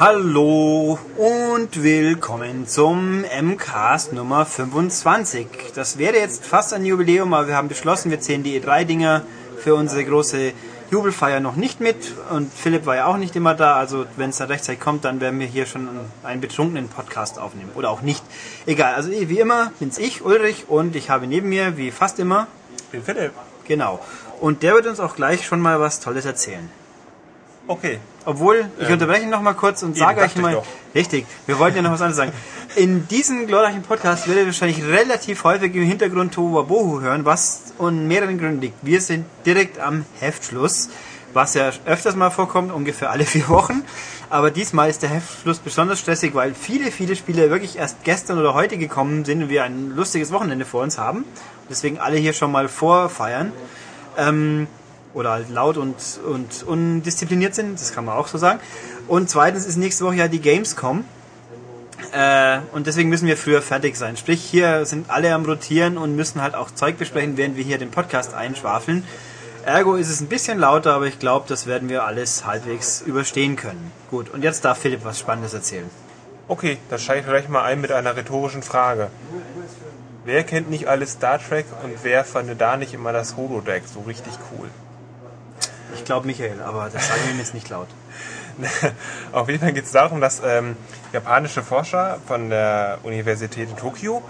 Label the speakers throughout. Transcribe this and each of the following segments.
Speaker 1: Hallo und willkommen zum MCAST Nummer 25. Das wäre jetzt fast ein Jubiläum, aber wir haben beschlossen, wir zählen die E3-Dinger für unsere große Jubelfeier noch nicht mit und Philipp war ja auch nicht immer da, also wenn es dann rechtzeitig kommt, dann werden wir hier schon einen betrunkenen Podcast aufnehmen oder auch nicht. Egal, also wie immer bin's ich, Ulrich und ich habe neben mir, wie fast immer,
Speaker 2: den Philipp.
Speaker 1: Genau. Und der wird uns auch gleich schon mal was Tolles erzählen.
Speaker 2: Okay.
Speaker 1: Obwohl, ich ähm, unterbreche noch mal kurz und sage euch mal, richtig, wir wollten ja noch was anderes sagen. In diesem glorreichen Podcast werdet ihr wahrscheinlich relativ häufig im Hintergrund Tohuwabohu hören, was an mehreren Gründen liegt. Wir sind direkt am Heftschluss, was ja öfters mal vorkommt, ungefähr alle vier Wochen. Aber diesmal ist der Heftschluss besonders stressig, weil viele, viele Spiele wirklich erst gestern oder heute gekommen sind und wir ein lustiges Wochenende vor uns haben. Deswegen alle hier schon mal vorfeiern. Ähm, oder halt laut und, und undiszipliniert sind, das kann man auch so sagen. Und zweitens ist nächste Woche ja die Gamescom. Äh, und deswegen müssen wir früher fertig sein. Sprich, hier sind alle am Rotieren und müssen halt auch Zeug besprechen, während wir hier den Podcast einschwafeln. Ergo ist es ein bisschen lauter, aber ich glaube, das werden wir alles halbwegs überstehen können. Gut, und jetzt darf Philipp was Spannendes erzählen.
Speaker 2: Okay, dann steige ich vielleicht mal ein mit einer rhetorischen Frage. Wer kennt nicht alle Star Trek und wer fand da nicht immer das Holodeck so richtig cool?
Speaker 1: Ich glaube Michael, aber das sagen wir jetzt nicht laut.
Speaker 2: Auf jeden Fall geht es darum, dass ähm, japanische Forscher von der Universität in Tokio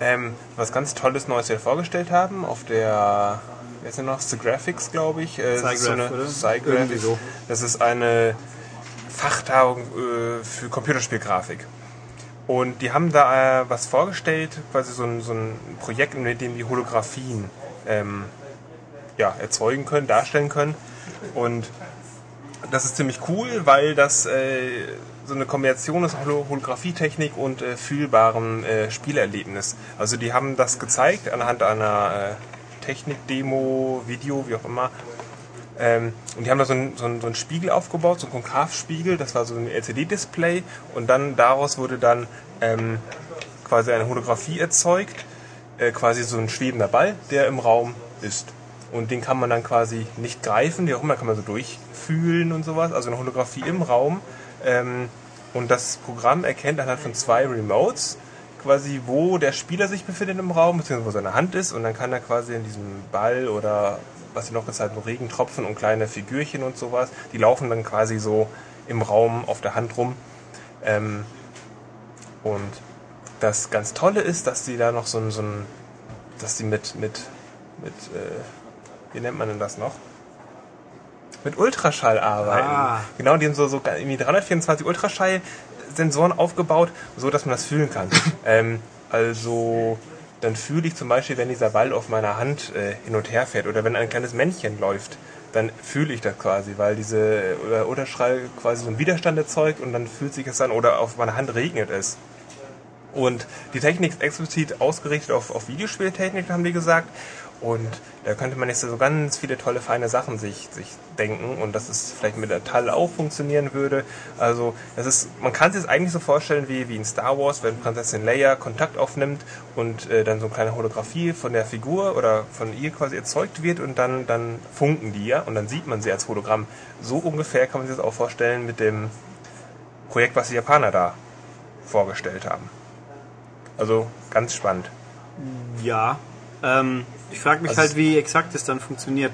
Speaker 2: ähm, was ganz Tolles Neues hier vorgestellt haben auf der, wer ist denn noch, The Graphics, glaube ich. Äh,
Speaker 1: so eine,
Speaker 2: Cygraph. So. Das ist eine Fachtagung äh, für Computerspielgrafik. Und die haben da äh, was vorgestellt, quasi so ein, so ein Projekt, in dem die Holographien ähm, ja, erzeugen können, darstellen können. Und das ist ziemlich cool, weil das äh, so eine Kombination ist Holographie-Technik und äh, fühlbarem äh, Spielerlebnis. Also die haben das gezeigt anhand einer äh, Technik-Demo, Video, wie auch immer. Ähm, und die haben da so einen, so, so einen Spiegel aufgebaut, so einen Konkavspiegel, das war so ein LCD-Display und dann daraus wurde dann ähm, quasi eine Holographie erzeugt, äh, quasi so ein schwebender Ball, der im Raum ist. Und den kann man dann quasi nicht greifen, wie auch immer kann man so durchfühlen und sowas. Also eine Holographie im Raum. Ähm, und das Programm erkennt anhand von zwei Remotes quasi, wo der Spieler sich befindet im Raum, beziehungsweise wo seine Hand ist. Und dann kann er quasi in diesem Ball oder was hier noch ist, halt so Regentropfen und kleine Figürchen und sowas, die laufen dann quasi so im Raum auf der Hand rum. Ähm, und das ganz Tolle ist, dass die da noch so ein, so ein dass die mit, mit, mit äh, wie nennt man denn das noch? Mit Ultraschall arbeiten. Ah. Genau, die haben so, so irgendwie 324 Ultraschall-Sensoren aufgebaut, so dass man das fühlen kann. ähm, also dann fühle ich zum Beispiel, wenn dieser Ball auf meiner Hand äh, hin und her fährt oder wenn ein kleines Männchen läuft, dann fühle ich das quasi, weil diese Ultraschall quasi so einen Widerstand erzeugt und dann fühlt sich es dann oder auf meiner Hand regnet es. Und die Technik ist explizit ausgerichtet auf, auf Videospieltechnik, haben die gesagt. Und da könnte man jetzt so ganz viele tolle, feine Sachen sich, sich denken und dass es vielleicht mit der Tall auch funktionieren würde. Also das ist, man kann sich das eigentlich so vorstellen wie, wie in Star Wars, wenn Prinzessin Leia Kontakt aufnimmt und äh, dann so eine kleine Holographie von der Figur oder von ihr quasi erzeugt wird und dann, dann funken die ja und dann sieht man sie als Hologramm. So ungefähr kann man sich das auch vorstellen mit dem Projekt, was die Japaner da vorgestellt haben. Also ganz spannend.
Speaker 1: Ja, ähm, ich frage mich also halt, wie exakt das dann funktioniert.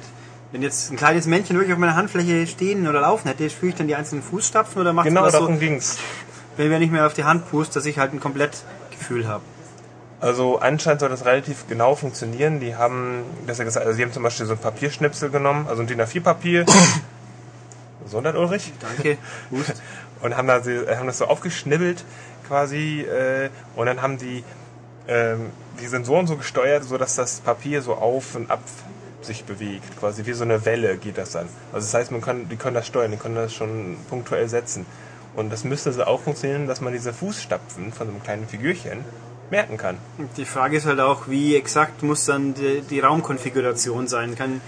Speaker 1: Wenn jetzt ein kleines Männchen wirklich auf meiner Handfläche stehen oder laufen hätte, spüre ich dann die einzelnen Fußstapfen oder macht
Speaker 2: genau,
Speaker 1: das
Speaker 2: so? Genau, ging's.
Speaker 1: Wenn wir nicht mehr auf die Hand pust, dass ich halt ein komplett Gefühl habe.
Speaker 2: Also anscheinend soll das relativ genau funktionieren. Die haben, besser gesagt, also die haben zum Beispiel so ein Papierschnipsel genommen, also ein DIN A4-Papier. Gesundheit, Ulrich?
Speaker 1: Danke.
Speaker 2: Gut. Und haben, da, haben das so aufgeschnibbelt quasi äh, und dann haben die ähm, die Sensoren so gesteuert, so dass das Papier so auf und ab sich bewegt, quasi wie so eine Welle geht das dann. Also das heißt, man kann, die können das steuern, die können das schon punktuell setzen. Und das müsste so auch funktionieren, dass man diese Fußstapfen von so einem kleinen Figürchen merken kann.
Speaker 1: Die Frage ist halt auch, wie exakt muss dann die, die, Raumkonfiguration sein? Kann,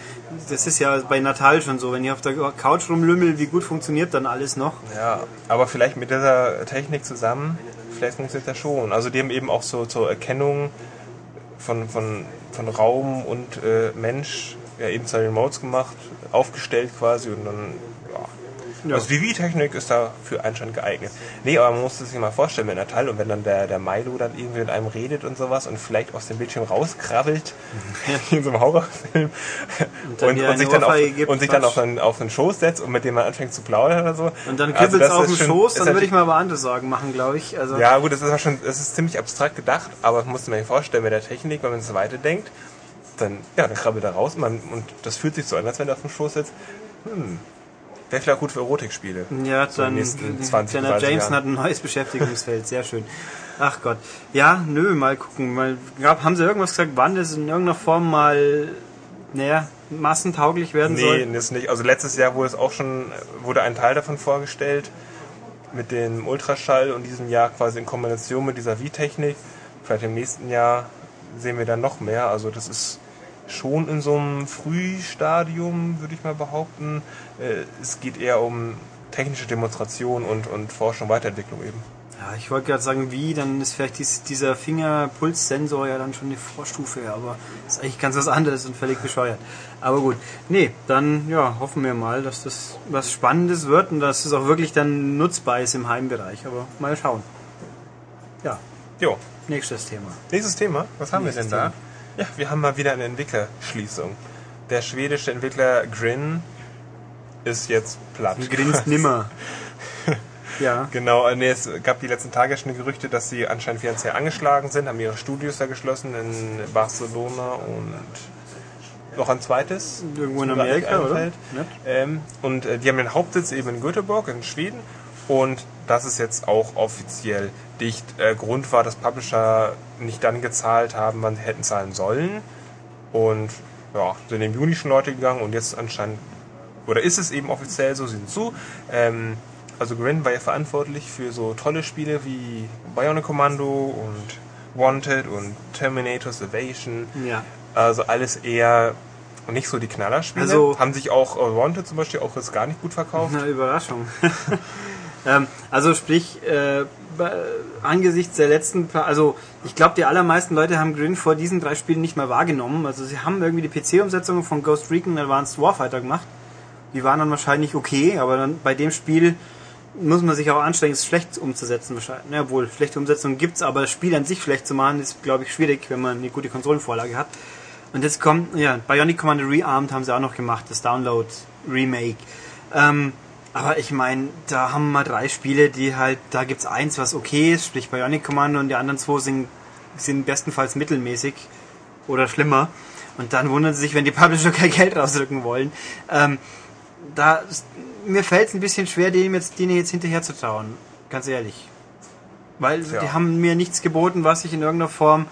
Speaker 1: das ist ja bei Natal schon so, wenn ich auf der Couch rumlümmel, wie gut funktioniert dann alles noch?
Speaker 2: Ja, aber vielleicht mit dieser Technik zusammen, vielleicht funktioniert das schon. Also die haben eben auch so zur Erkennung von, von, von Raum und äh, Mensch ja, eben zwei Remotes gemacht, aufgestellt quasi und dann, ja. Also die Wii-Technik ist dafür anscheinend geeignet. Nee, aber man muss sich mal vorstellen mit einer Teil und wenn dann der, der Milo dann irgendwie mit einem redet und sowas und vielleicht aus dem Bildschirm rauskrabbelt, in so einem Horrorfilm, und, und, und sich dann, auf, und sich dann auf, einen, auf einen Schoß setzt und mit dem man anfängt zu plaudern oder so.
Speaker 1: Und dann kribbelt es also auf den Schoß, dann würde ich mal aber andere Sorgen machen, glaube ich. Also
Speaker 2: ja gut, das ist schon, das ist ziemlich abstrakt gedacht, aber man muss sich vorstellen mit der Technik, wenn man es weiterdenkt, dann, ja, dann krabbelt er raus und, man, und das fühlt sich so an, als wenn er auf dem Schoß sitzt. Hm, Wäre vielleicht gut für Erotikspiele.
Speaker 1: Ja, so dann Jameson Jahren. hat ein neues Beschäftigungsfeld, sehr schön. Ach Gott. Ja, nö, mal gucken. Mal, gab, haben sie irgendwas gesagt, wann das in irgendeiner Form mal naja, massentauglich werden
Speaker 2: nee,
Speaker 1: soll?
Speaker 2: Nee, ist nicht. Also letztes Jahr wurde es auch schon, wurde ein Teil davon vorgestellt mit dem Ultraschall und diesem Jahr quasi in Kombination mit dieser Wii-Technik. Vielleicht im nächsten Jahr sehen wir dann noch mehr. Also das ist schon in so einem Frühstadium, würde ich mal behaupten. Äh, es geht eher um technische Demonstration und, und Forschung, Weiterentwicklung eben.
Speaker 1: Ja, ich wollte gerade sagen, wie, dann ist vielleicht dies, dieser Fingerpulssensor ja dann schon eine Vorstufe, aber ist eigentlich ganz was anderes und völlig bescheuert. Aber gut, nee, dann ja, hoffen wir mal, dass das was Spannendes wird und dass es auch wirklich dann nutzbar ist im Heimbereich. Aber mal schauen. Ja.
Speaker 2: Jo.
Speaker 1: Nächstes Thema.
Speaker 2: Nächstes Thema, was haben Nächstes wir denn da? Thema. Ja, wir haben mal wieder eine Entwicklerschließung. Der schwedische Entwickler Grin ist jetzt platt.
Speaker 1: Grinst nimmer.
Speaker 2: ja. Genau, äh, nee, es gab die letzten Tage schon Gerüchte, dass sie anscheinend finanziell angeschlagen sind, haben ihre Studios da geschlossen in Barcelona und noch ein zweites.
Speaker 1: Irgendwo in Amerika, oder?
Speaker 2: Ähm, und äh, die haben den Hauptsitz eben in Göteborg in Schweden und das ist jetzt auch offiziell dicht. Äh, Grund war, dass Publisher nicht dann gezahlt haben, wann sie hätten zahlen sollen. Und ja, sind im Juni schon Leute gegangen und jetzt anscheinend, oder ist es eben offiziell so, sind zu. Ähm, also Grin war ja verantwortlich für so tolle Spiele wie Bionic Commando und Wanted und Terminator Salvation.
Speaker 1: Ja.
Speaker 2: Also alles eher nicht so die Knallerspiele. Also, haben sich auch uh, Wanted zum Beispiel auch jetzt gar nicht gut verkauft.
Speaker 1: Na, Überraschung. ähm, also sprich, äh, angesichts der letzten, also ich glaube, die allermeisten Leute haben Grin vor diesen drei Spielen nicht mehr wahrgenommen. Also sie haben irgendwie die PC-Umsetzung von Ghost Recon Advanced Warfighter gemacht. Die waren dann wahrscheinlich okay, aber dann bei dem Spiel muss man sich auch anstrengen, es schlecht umzusetzen wahrscheinlich. Ja, wohl, schlechte Umsetzung gibt's, aber das Spiel an sich schlecht zu machen, ist, glaube ich, schwierig, wenn man eine gute Konsolenvorlage hat. Und jetzt kommt, ja, Bionic Commander Rearmed haben sie auch noch gemacht, das Download Remake. Ähm, aber ich meine, da haben wir drei Spiele, die halt, da gibt's eins, was okay ist, sprich Bionic Commando und die anderen zwei sind, sind bestenfalls mittelmäßig oder schlimmer. Und dann wundern sie sich, wenn die Publisher kein Geld rausdrücken wollen. Ähm, da, mir fällt es ein bisschen schwer, denen jetzt, denen jetzt hinterher zu trauen. Ganz ehrlich. Weil ja. die haben mir nichts geboten, was ich in irgendeiner Form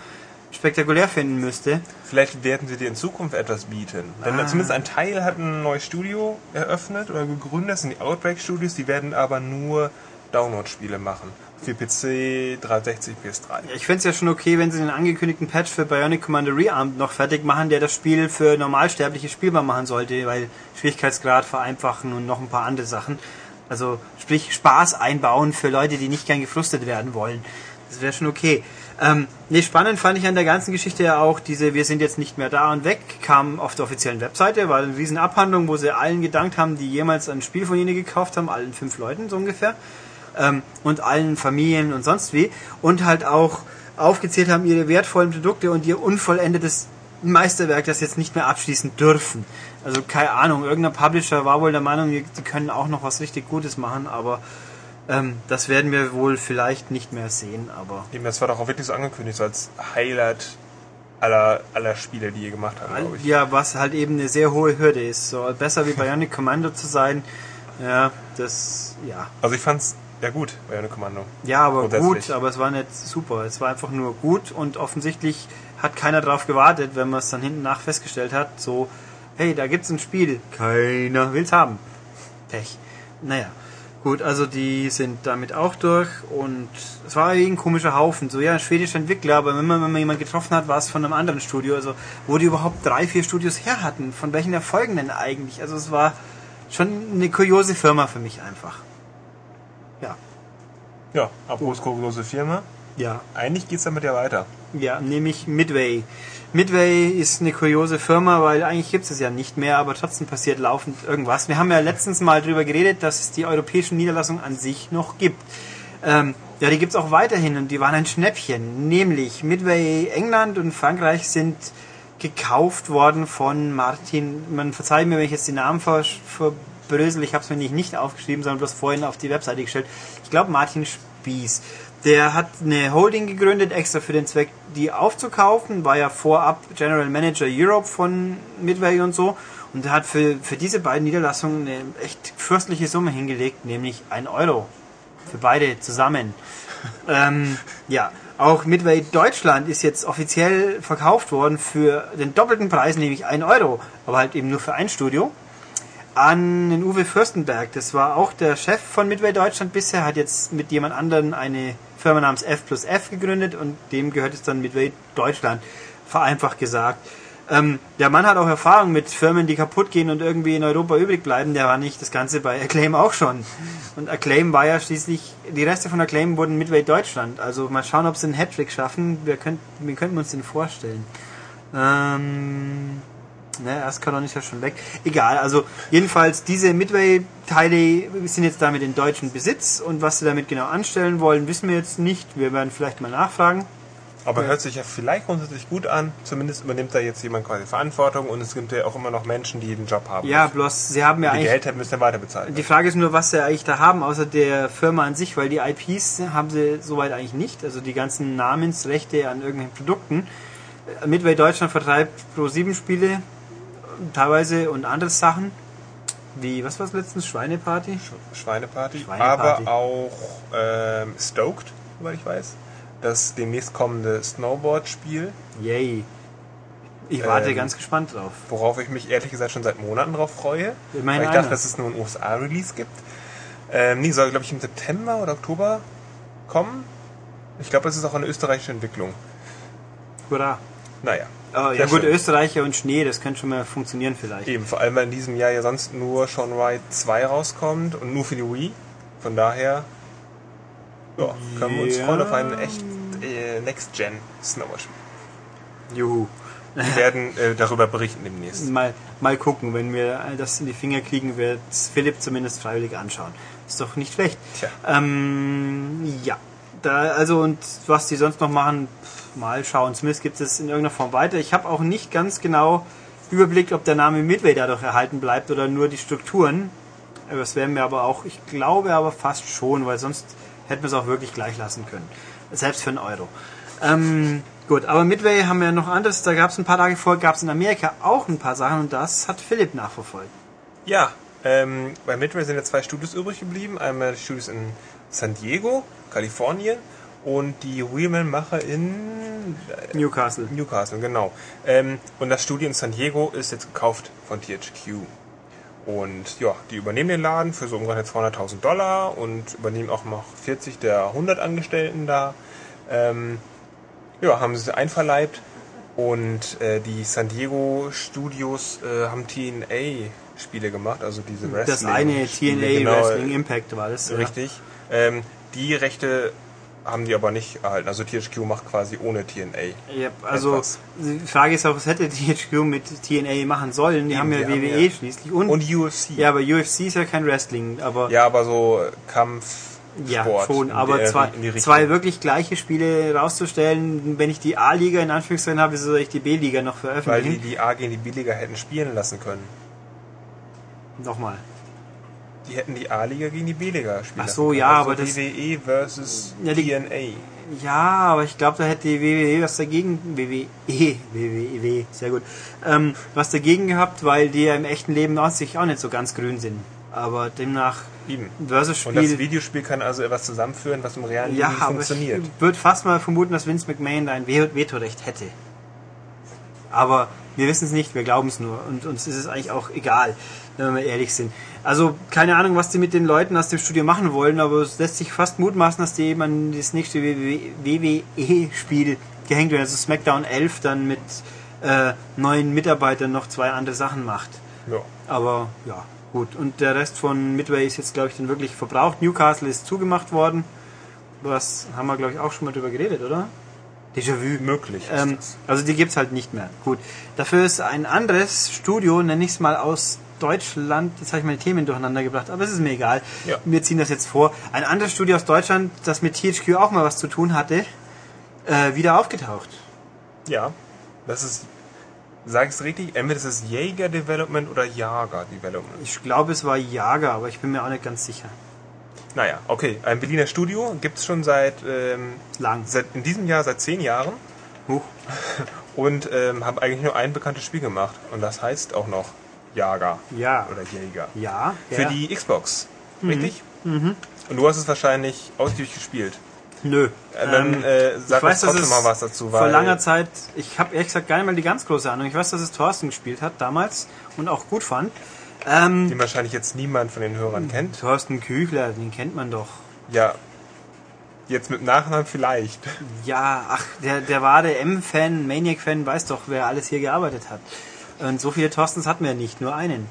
Speaker 1: spektakulär finden müsste.
Speaker 2: Vielleicht werden sie dir in Zukunft etwas bieten. Denn ah. zumindest ein Teil hat ein neues Studio eröffnet oder gegründet, das sind die Outbreak Studios, die werden aber nur Download-Spiele machen. Für PC, 360, PS3.
Speaker 1: Ja, ich fände es ja schon okay, wenn sie den angekündigten Patch für Bionic Commander Rearmed noch fertig machen, der das Spiel für Normalsterbliche spielbar machen sollte, weil Schwierigkeitsgrad vereinfachen und noch ein paar andere Sachen. Also sprich Spaß einbauen für Leute, die nicht gern gefrustet werden wollen. Das wäre schon okay. Ähm, nee, spannend fand ich an der ganzen Geschichte ja auch diese Wir sind jetzt nicht mehr da und weg, kam auf der offiziellen Webseite, war eine riesen Abhandlung, wo sie allen gedankt haben, die jemals ein Spiel von ihnen gekauft haben, allen fünf Leuten so ungefähr, ähm, und allen Familien und sonst wie, und halt auch aufgezählt haben ihre wertvollen Produkte und ihr unvollendetes Meisterwerk, das jetzt nicht mehr abschließen dürfen. Also keine Ahnung, irgendein Publisher war wohl der Meinung, die können auch noch was richtig Gutes machen, aber ähm, das werden wir wohl vielleicht nicht mehr sehen, aber.
Speaker 2: Eben, das war doch auch wirklich so angekündigt, so als Highlight aller, aller Spiele, die ihr gemacht habt, glaube
Speaker 1: ich. Ja, was halt eben eine sehr hohe Hürde ist. So besser wie Bionic Commando zu sein, ja, das, ja.
Speaker 2: Also ich fand's ja gut, Bionic Commando.
Speaker 1: Ja, aber gut, aber es war nicht super. Es war einfach nur gut und offensichtlich hat keiner drauf gewartet, wenn man es dann hinten nach festgestellt hat, so, hey, da gibt's ein Spiel, keiner will's haben. Pech. Naja. Gut, also die sind damit auch durch und es war ein komischer Haufen. So, ja, ein schwedischer Entwickler, aber wenn man, wenn man jemanden getroffen hat, war es von einem anderen Studio. Also, wo die überhaupt drei, vier Studios her hatten. Von welchen Erfolgen denn eigentlich? Also, es war schon eine kuriose Firma für mich einfach. Ja.
Speaker 2: Ja, apropos kuriose Firma. Ja. Eigentlich geht es damit ja weiter.
Speaker 1: Ja, nämlich Midway. Midway ist eine kuriose Firma, weil eigentlich gibt es ja nicht mehr, aber trotzdem passiert laufend irgendwas. Wir haben ja letztens mal darüber geredet, dass es die europäischen Niederlassungen an sich noch gibt. Ähm, ja, die gibt es auch weiterhin und die waren ein Schnäppchen. Nämlich Midway England und Frankreich sind gekauft worden von Martin. Man verzeiht mir, wenn ich jetzt die Namen verbrösel. Ich habe es mir nicht, nicht aufgeschrieben, sondern bloß vorhin auf die Webseite gestellt. Ich glaube Martin Spieß. Der hat eine Holding gegründet, extra für den Zweck, die aufzukaufen. War ja vorab General Manager Europe von Midway und so. Und er hat für, für diese beiden Niederlassungen eine echt fürstliche Summe hingelegt, nämlich ein Euro. Für beide zusammen. ähm, ja, auch Midway Deutschland ist jetzt offiziell verkauft worden für den doppelten Preis, nämlich ein Euro. Aber halt eben nur für ein Studio an den Uwe Fürstenberg. Das war auch der Chef von Midway Deutschland bisher, hat jetzt mit jemand anderen eine Firma namens F plus F gegründet und dem gehört es dann Midway Deutschland, vereinfacht gesagt. Ähm, der Mann hat auch Erfahrung mit Firmen, die kaputt gehen und irgendwie in Europa übrig bleiben. Der war nicht das Ganze bei Acclaim auch schon. Und Acclaim war ja schließlich, die Reste von Acclaim wurden Midway Deutschland. Also mal schauen, ob sie einen Hattrick schaffen. Wir könnt, wie könnten wir uns den vorstellen? Ähm, Ne, Ascalon ist ja schon weg. Egal, also jedenfalls diese Midway-Teile sind jetzt damit in deutschen Besitz und was sie damit genau anstellen wollen, wissen wir jetzt nicht. Wir werden vielleicht mal nachfragen.
Speaker 2: Aber hört sich ja vielleicht grundsätzlich gut an. Zumindest übernimmt da jetzt jemand quasi Verantwortung und es gibt ja auch immer noch Menschen, die den Job haben.
Speaker 1: Ja, bloß sie haben ja
Speaker 2: die eigentlich. Die Geld müssen ja weiter bezahlen.
Speaker 1: Die Frage ist nur, was sie eigentlich da haben, außer der Firma an sich, weil die IPs haben sie soweit eigentlich nicht. Also die ganzen Namensrechte an irgendwelchen Produkten. Midway Deutschland vertreibt Pro 7 Spiele teilweise und andere Sachen. Wie, was war es letztens? Schweineparty?
Speaker 2: Schweineparty. Schweineparty. Aber auch ähm, Stoked, soweit ich weiß. Das demnächst kommende Snowboard-Spiel.
Speaker 1: Yay. Ich warte ähm, ganz gespannt drauf.
Speaker 2: Worauf ich mich ehrlich gesagt schon seit Monaten drauf freue. Immerhin weil ich dachte, dass es nur ein USA-Release gibt. Ähm, nee, soll glaube ich im September oder Oktober kommen. Ich glaube, es ist auch eine österreichische Entwicklung.
Speaker 1: Hurra.
Speaker 2: Naja.
Speaker 1: Oh, ja gut. Österreicher und Schnee, das könnte schon mal funktionieren vielleicht.
Speaker 2: Eben, vor allem weil in diesem Jahr ja sonst nur Sean Wright 2 rauskommt und nur für die Wii. Von daher ja, können wir uns freuen auf einen echt äh, Next-Gen Snowboard-Spiel.
Speaker 1: Juhu.
Speaker 2: Wir werden äh, darüber berichten demnächst.
Speaker 1: Mal, mal gucken, wenn wir das in die Finger kriegen, wird Philipp zumindest freiwillig anschauen. Ist doch nicht schlecht. Tja. Ähm, ja. Da, also und was die sonst noch machen, mal schauen. Zumindest gibt es in irgendeiner Form weiter. Ich habe auch nicht ganz genau überblickt, ob der Name Midway dadurch erhalten bleibt oder nur die Strukturen. Das werden wir aber auch, ich glaube aber fast schon, weil sonst hätten wir es auch wirklich gleich lassen können. Selbst für einen Euro. Ähm, gut, aber Midway haben wir noch anderes. Da gab es ein paar Tage vor, gab es in Amerika auch ein paar Sachen und das hat Philipp nachverfolgt.
Speaker 2: Ja, ähm, bei Midway sind ja zwei Studios übrig geblieben. Einmal die Studios in San Diego, Kalifornien und die Wheelman-Macher in
Speaker 1: äh, Newcastle.
Speaker 2: Newcastle, genau. Ähm, und das Studio in San Diego ist jetzt gekauft von THQ. Und ja, die übernehmen den Laden für so ungefähr 200.000 Dollar und übernehmen auch noch 40 der 100 Angestellten da. Ähm, ja, haben sie einverleibt. Und äh, die San Diego Studios äh, haben TNA Spiele gemacht, also diese
Speaker 1: Wrestling. Das eine TNA genau, Wrestling Impact war das.
Speaker 2: Richtig. Ja. Ähm, die Rechte haben die aber nicht erhalten. Also THQ macht quasi ohne TNA.
Speaker 1: Ja, also etwas. die Frage ist auch, was hätte THQ mit TNA machen sollen? Die Eben, haben ja die WWE haben ja. schließlich
Speaker 2: und, und UFC.
Speaker 1: Ja, aber UFC ist ja kein Wrestling, aber
Speaker 2: ja, aber so Kampf.
Speaker 1: Ja, Sport schon, aber der, zwei, zwei wirklich gleiche Spiele rauszustellen, wenn ich die A-Liga in Anführungszeichen habe, soll ich die B-Liga noch veröffentlichen?
Speaker 2: Weil die die A gegen die B-Liga hätten spielen lassen können.
Speaker 1: Nochmal.
Speaker 2: Die hätten die A-Liga gegen die B-Liga spielen.
Speaker 1: Ach so, ja, also aber
Speaker 2: das. WWE versus ja, die, TNA.
Speaker 1: Ja, aber ich glaube, da hätte die WWE was dagegen. WWE, WWE, sehr gut. Ähm, was dagegen gehabt, weil die ja im echten Leben aus sich auch nicht so ganz grün sind. Aber demnach.
Speaker 2: Eben. Versus-Spiel. Und das Videospiel kann also etwas zusammenführen, was im realen ja, Leben funktioniert.
Speaker 1: Ich würde fast mal vermuten, dass Vince McMahon da ein Vetorecht hätte. Aber wir wissen es nicht, wir glauben es nur. Und uns ist es eigentlich auch egal, wenn wir ehrlich sind. Also keine Ahnung, was die mit den Leuten aus dem Studio machen wollen, aber es lässt sich fast mutmaßen, dass die eben an das nächste WWE-Spiel gehängt werden. Also SmackDown 11 dann mit äh, neuen Mitarbeitern noch zwei andere Sachen macht.
Speaker 2: Ja.
Speaker 1: Aber ja, gut. Und der Rest von Midway ist jetzt, glaube ich, dann wirklich verbraucht. Newcastle ist zugemacht worden. Was haben wir, glaube ich, auch schon mal drüber geredet, oder?
Speaker 2: Déjà-vu. Möglich.
Speaker 1: Ähm, also die gibt's halt nicht mehr. Gut. Dafür ist ein anderes Studio, nenne ich es mal aus Deutschland, jetzt habe ich meine Themen durcheinander gebracht, aber es ist mir egal.
Speaker 2: Ja.
Speaker 1: Wir ziehen das jetzt vor. Ein anderes Studio aus Deutschland, das mit THQ auch mal was zu tun hatte, äh, wieder aufgetaucht.
Speaker 2: Ja, das ist, sag ich es richtig, entweder ist es Jäger Development oder Jager Development.
Speaker 1: Ich glaube, es war Jager, aber ich bin mir auch nicht ganz sicher.
Speaker 2: Naja, okay, ein Berliner Studio gibt es schon seit, ähm,
Speaker 1: Lang.
Speaker 2: seit, in diesem Jahr seit zehn Jahren
Speaker 1: Huch.
Speaker 2: und ähm, haben eigentlich nur ein bekanntes Spiel gemacht und das heißt auch noch Jager
Speaker 1: Ja.
Speaker 2: oder Jäger.
Speaker 1: Ja.
Speaker 2: Für
Speaker 1: ja.
Speaker 2: die Xbox, richtig? Mhm. Und du hast es wahrscheinlich ausgiebig gespielt.
Speaker 1: Nö.
Speaker 2: Äh, Dann
Speaker 1: Ähm,
Speaker 2: äh, sag
Speaker 1: ich weiß,
Speaker 2: trotzdem
Speaker 1: es
Speaker 2: mal was dazu.
Speaker 1: vor
Speaker 2: weil-
Speaker 1: langer Zeit, ich habe ehrlich gesagt gar nicht mal die ganz große Ahnung. Ich weiß, dass es Thorsten gespielt hat damals und auch gut fand. Ähm,
Speaker 2: den wahrscheinlich jetzt niemand von den Hörern kennt.
Speaker 1: Thorsten Küchler, den kennt man doch.
Speaker 2: Ja, jetzt mit Nachnamen vielleicht.
Speaker 1: Ja, ach, der, der war der M-Fan, Maniac-Fan, weiß doch, wer alles hier gearbeitet hat. Und so viele Thorstens hatten wir nicht, nur einen.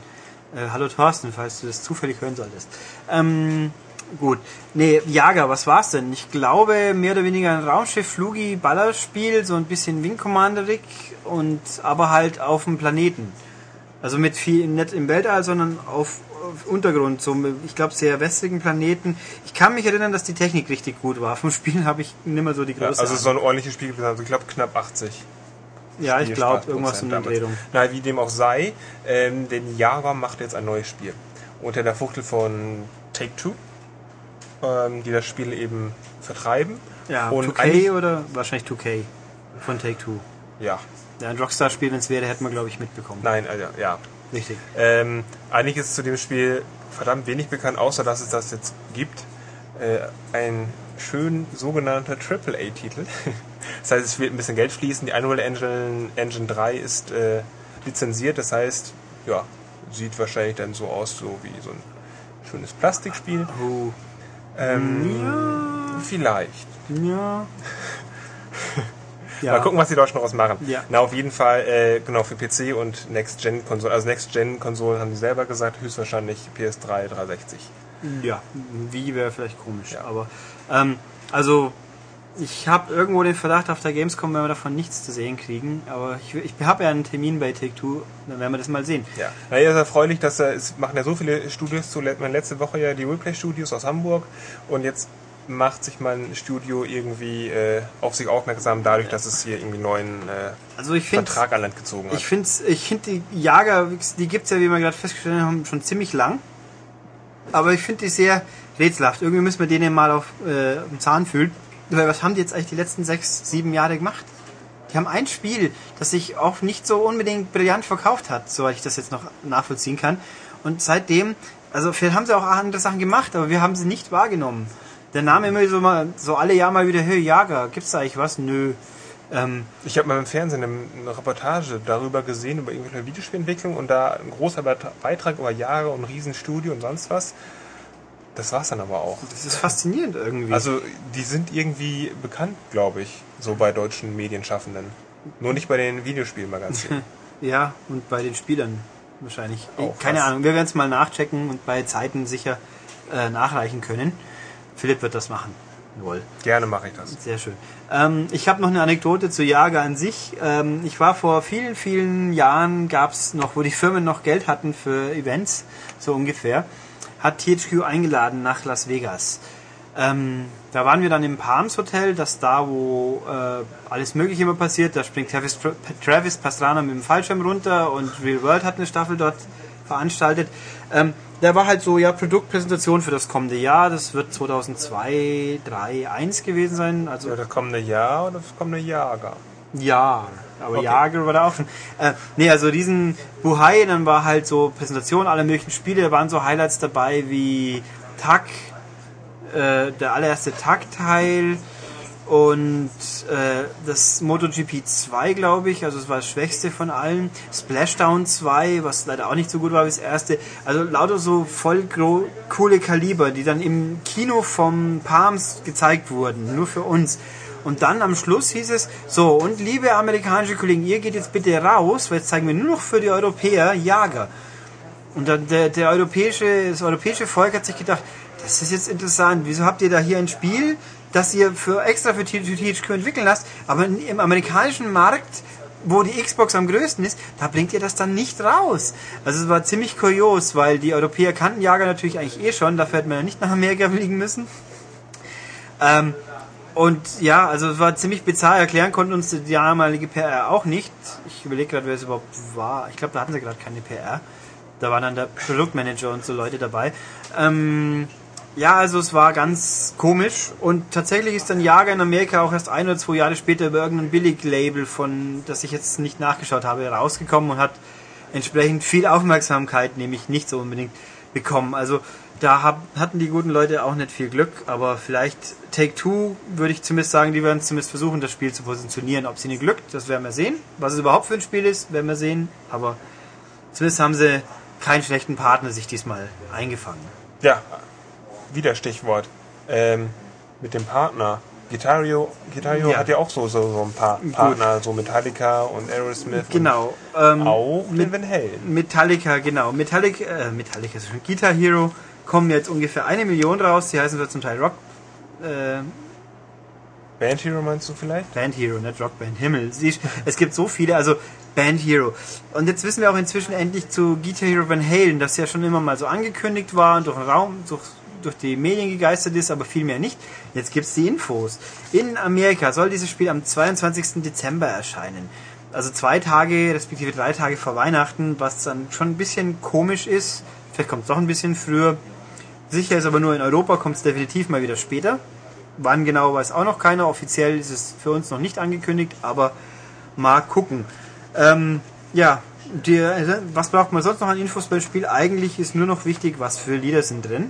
Speaker 1: Äh, hallo Thorsten, falls du das zufällig hören solltest. Ähm, gut. Nee, Jager, was war's denn? Ich glaube, mehr oder weniger ein Raumschiff, Flugi, Ballerspiel, so ein bisschen Wing Commanderig und aber halt auf dem Planeten. Also mit viel, nicht im Weltall, sondern auf, auf Untergrund, so, ich glaube, sehr wässrigen Planeten. Ich kann mich erinnern, dass die Technik richtig gut war. Vom Spielen habe ich nimmer so die
Speaker 2: Ja,
Speaker 1: große
Speaker 2: also so ein ordentliches Spiel also ich glaube knapp 80.
Speaker 1: Ja, ich glaube, irgendwas in der. Drehung.
Speaker 2: Na, wie dem auch sei, ähm, denn Jager macht jetzt ein neues Spiel. Unter der Fuchtel von Take-Two, ähm, die das Spiel eben vertreiben.
Speaker 1: Ja,
Speaker 2: Und
Speaker 1: 2K
Speaker 2: eigentlich-
Speaker 1: oder wahrscheinlich 2K von Take-Two.
Speaker 2: Ja,
Speaker 1: Ja, ein Rockstar-Spiel, wenn es wäre, hätten wir, glaube ich, mitbekommen.
Speaker 2: nein, also, ja.
Speaker 1: Richtig.
Speaker 2: Ähm, eigentlich ist zu dem Spiel verdammt wenig bekannt, außer dass es das jetzt gibt. Äh, ein schön sogenannter AAA-Titel. Das heißt, es wird ein bisschen Geld fließen. Die Unreal Engine, Engine 3 ist äh, lizenziert, das heißt, ja, sieht wahrscheinlich dann so aus, so wie so ein schönes Plastikspiel.
Speaker 1: Oh.
Speaker 2: Ähm, Vielleicht.
Speaker 1: Ja. ja.
Speaker 2: Mal gucken, was die Deutschen daraus machen.
Speaker 1: Ja.
Speaker 2: Na, auf jeden Fall, äh, genau, für PC und Next-Gen-Konsolen. Also Next-Gen-Konsolen haben die selber gesagt, höchstwahrscheinlich PS3, 360.
Speaker 1: Ja, wie wäre vielleicht komisch.
Speaker 2: Ja.
Speaker 1: Aber, ähm, also, ich habe irgendwo den Verdacht, auf der Gamescom werden wir davon nichts zu sehen kriegen. Aber ich, ich habe ja einen Termin bei Take-Two, dann werden wir das mal sehen.
Speaker 2: Ja. Naja, ist erfreulich, dass es machen ja so viele Studios zu, meine letzte Woche ja die Replay Studios aus Hamburg und jetzt macht sich mein Studio irgendwie äh, auf sich aufmerksam, dadurch, dass es hier irgendwie neuen äh,
Speaker 1: Also ich finde
Speaker 2: Vertrag an Land gezogen hat.
Speaker 1: Ich finde ich find die Jager, die gibt's ja, wie wir gerade festgestellt haben, schon ziemlich lang. Aber ich finde die sehr rätselhaft. Irgendwie müssen wir denen mal auf äh, den Zahn fühlen. Weil was haben die jetzt eigentlich die letzten sechs, sieben Jahre gemacht? Die haben ein Spiel, das sich auch nicht so unbedingt brillant verkauft hat, soweit ich das jetzt noch nachvollziehen kann. Und seitdem, also vielleicht haben sie auch andere Sachen gemacht, aber wir haben sie nicht wahrgenommen. Der Name immer so mal, so alle Jahr mal wieder, hey Jager, gibt's da eigentlich was? Nö. Ähm,
Speaker 2: Ich habe mal im Fernsehen eine, Reportage darüber gesehen, über irgendwelche Videospielentwicklung und da ein großer Beitra- Beitrag über Jahre und Riesenstudio und sonst was. Das war's dann aber auch.
Speaker 1: das ist faszinierend irgendwie.
Speaker 2: Also die sind irgendwie bekannt, glaube ich, so bei deutschen Medienschaffenden. Nur nicht bei den Videospielmagazinen.
Speaker 1: Ja, und bei den Spielern wahrscheinlich.
Speaker 2: Auch
Speaker 1: Keine
Speaker 2: was.
Speaker 1: Ahnung, wir werden es mal nachchecken und bei Zeiten sicher äh, nachreichen können. Philipp wird das machen. Jawohl,
Speaker 2: Gerne mache ich das.
Speaker 1: sehr schön. Ähm, ich habe noch eine Anekdote zu Jager an sich. Ähm, ich war vor vielen, vielen Jahren, gab es noch, wo die Firmen noch Geld hatten für Events, so ungefähr, hat THQ eingeladen nach Las Vegas. Ähm, da waren wir dann im Palms Hotel, das da, wo äh, alles Mögliche immer passiert. Da springt Travis, Travis Pastrana mit dem Fallschirm runter und Real World hat eine Staffel dort veranstaltet. Ähm, da war halt so, ja, Produktpräsentation für das kommende Jahr. Das wird 2002, 3, 1 gewesen sein. Also
Speaker 2: Ja, das kommende Jahr oder das kommende Jahr?
Speaker 1: ja, aber
Speaker 2: Okay.
Speaker 1: Jager war da auch schon. Äh, nee, also diesen Buhai, dann war halt so Präsentation aller möglichen Spiele, da waren so Highlights dabei wie Tak, äh, der allererste Tak-Teil und äh, das MotoGP 2, glaube ich, also es war das schwächste von allen. Splashdown 2, was leider auch nicht so gut war wie das erste. Also lauter so voll coole Kaliber, die dann im Kino vom Palms gezeigt wurden, nur für uns. Und dann am Schluss hieß es, so, und liebe amerikanische Kollegen, ihr geht jetzt bitte raus, weil jetzt zeigen wir nur noch für die Europäer Jager. Und dann der, der europäische, das europäische Volk hat sich gedacht, das ist jetzt interessant, wieso habt ihr da hier ein Spiel, dass ihr für extra für THQ entwickeln lasst, aber im amerikanischen Markt wo die Xbox am größten ist, da bringt ihr das dann nicht raus. Also es war ziemlich kurios, weil die Europäer kannten Jager natürlich eigentlich eh schon, dafür hätten wir ja nicht nach Amerika fliegen müssen. Ähm, und ja, also es war ziemlich bizarr. Erklären konnten uns die damalige PR auch nicht. Ich überlege gerade, wer es überhaupt war. Ich glaube, da hatten sie gerade keine PR. Da waren dann der Produktmanager und so Leute dabei. Ähm, ja, also es war ganz komisch und tatsächlich ist dann Jager in Amerika auch erst ein oder zwei Jahre später über irgendein Billig-Label von, das ich jetzt nicht nachgeschaut habe, rausgekommen und hat entsprechend viel Aufmerksamkeit, nämlich nicht so unbedingt bekommen. Also da hab, hatten die guten Leute auch nicht viel Glück, aber vielleicht Take-Two würde ich zumindest sagen, die werden zumindest versuchen, das Spiel zu positionieren. Ob sie nicht glückt, das werden wir sehen. Was es überhaupt für ein Spiel ist, werden wir sehen. Aber zumindest haben sie keinen schlechten Partner sich diesmal eingefangen.
Speaker 2: Ja, wieder Stichwort. Ähm, mit dem Partner. Guitario, Guitario ja. hat ja auch so, so, so ein paar Gut. Partner, so Metallica und Aerosmith.
Speaker 1: Genau.
Speaker 2: Und ähm, auch mit Van Halen.
Speaker 1: Metallica, genau. Metallica, äh, Metallica ist schon Guitar Hero kommen jetzt ungefähr eine Million raus. Die heißen zwar zum Teil Rock. Äh,
Speaker 2: Band Hero meinst du vielleicht?
Speaker 1: Band Hero, nicht Rock Band. Himmel. Es gibt so viele, also Band Hero. Und jetzt wissen wir auch inzwischen endlich zu Guitar Hero Van Halen, das ja schon immer mal so angekündigt war und durch den Raum, durch, durch die Medien gegeistert ist, aber viel mehr nicht. Jetzt gibt es die Infos. In Amerika soll dieses Spiel am 22. Dezember erscheinen. Also zwei Tage, respektive drei Tage vor Weihnachten, was dann schon ein bisschen komisch ist. Vielleicht kommt es doch ein bisschen früher. Sicher ist aber nur in Europa, kommt es definitiv mal wieder später. Wann genau weiß auch noch keiner. Offiziell ist es für uns noch nicht angekündigt, aber mal gucken. Ähm, ja, die, was braucht man sonst noch an Infos beim Spiel? Eigentlich ist nur noch wichtig, was für Lieder sind drin.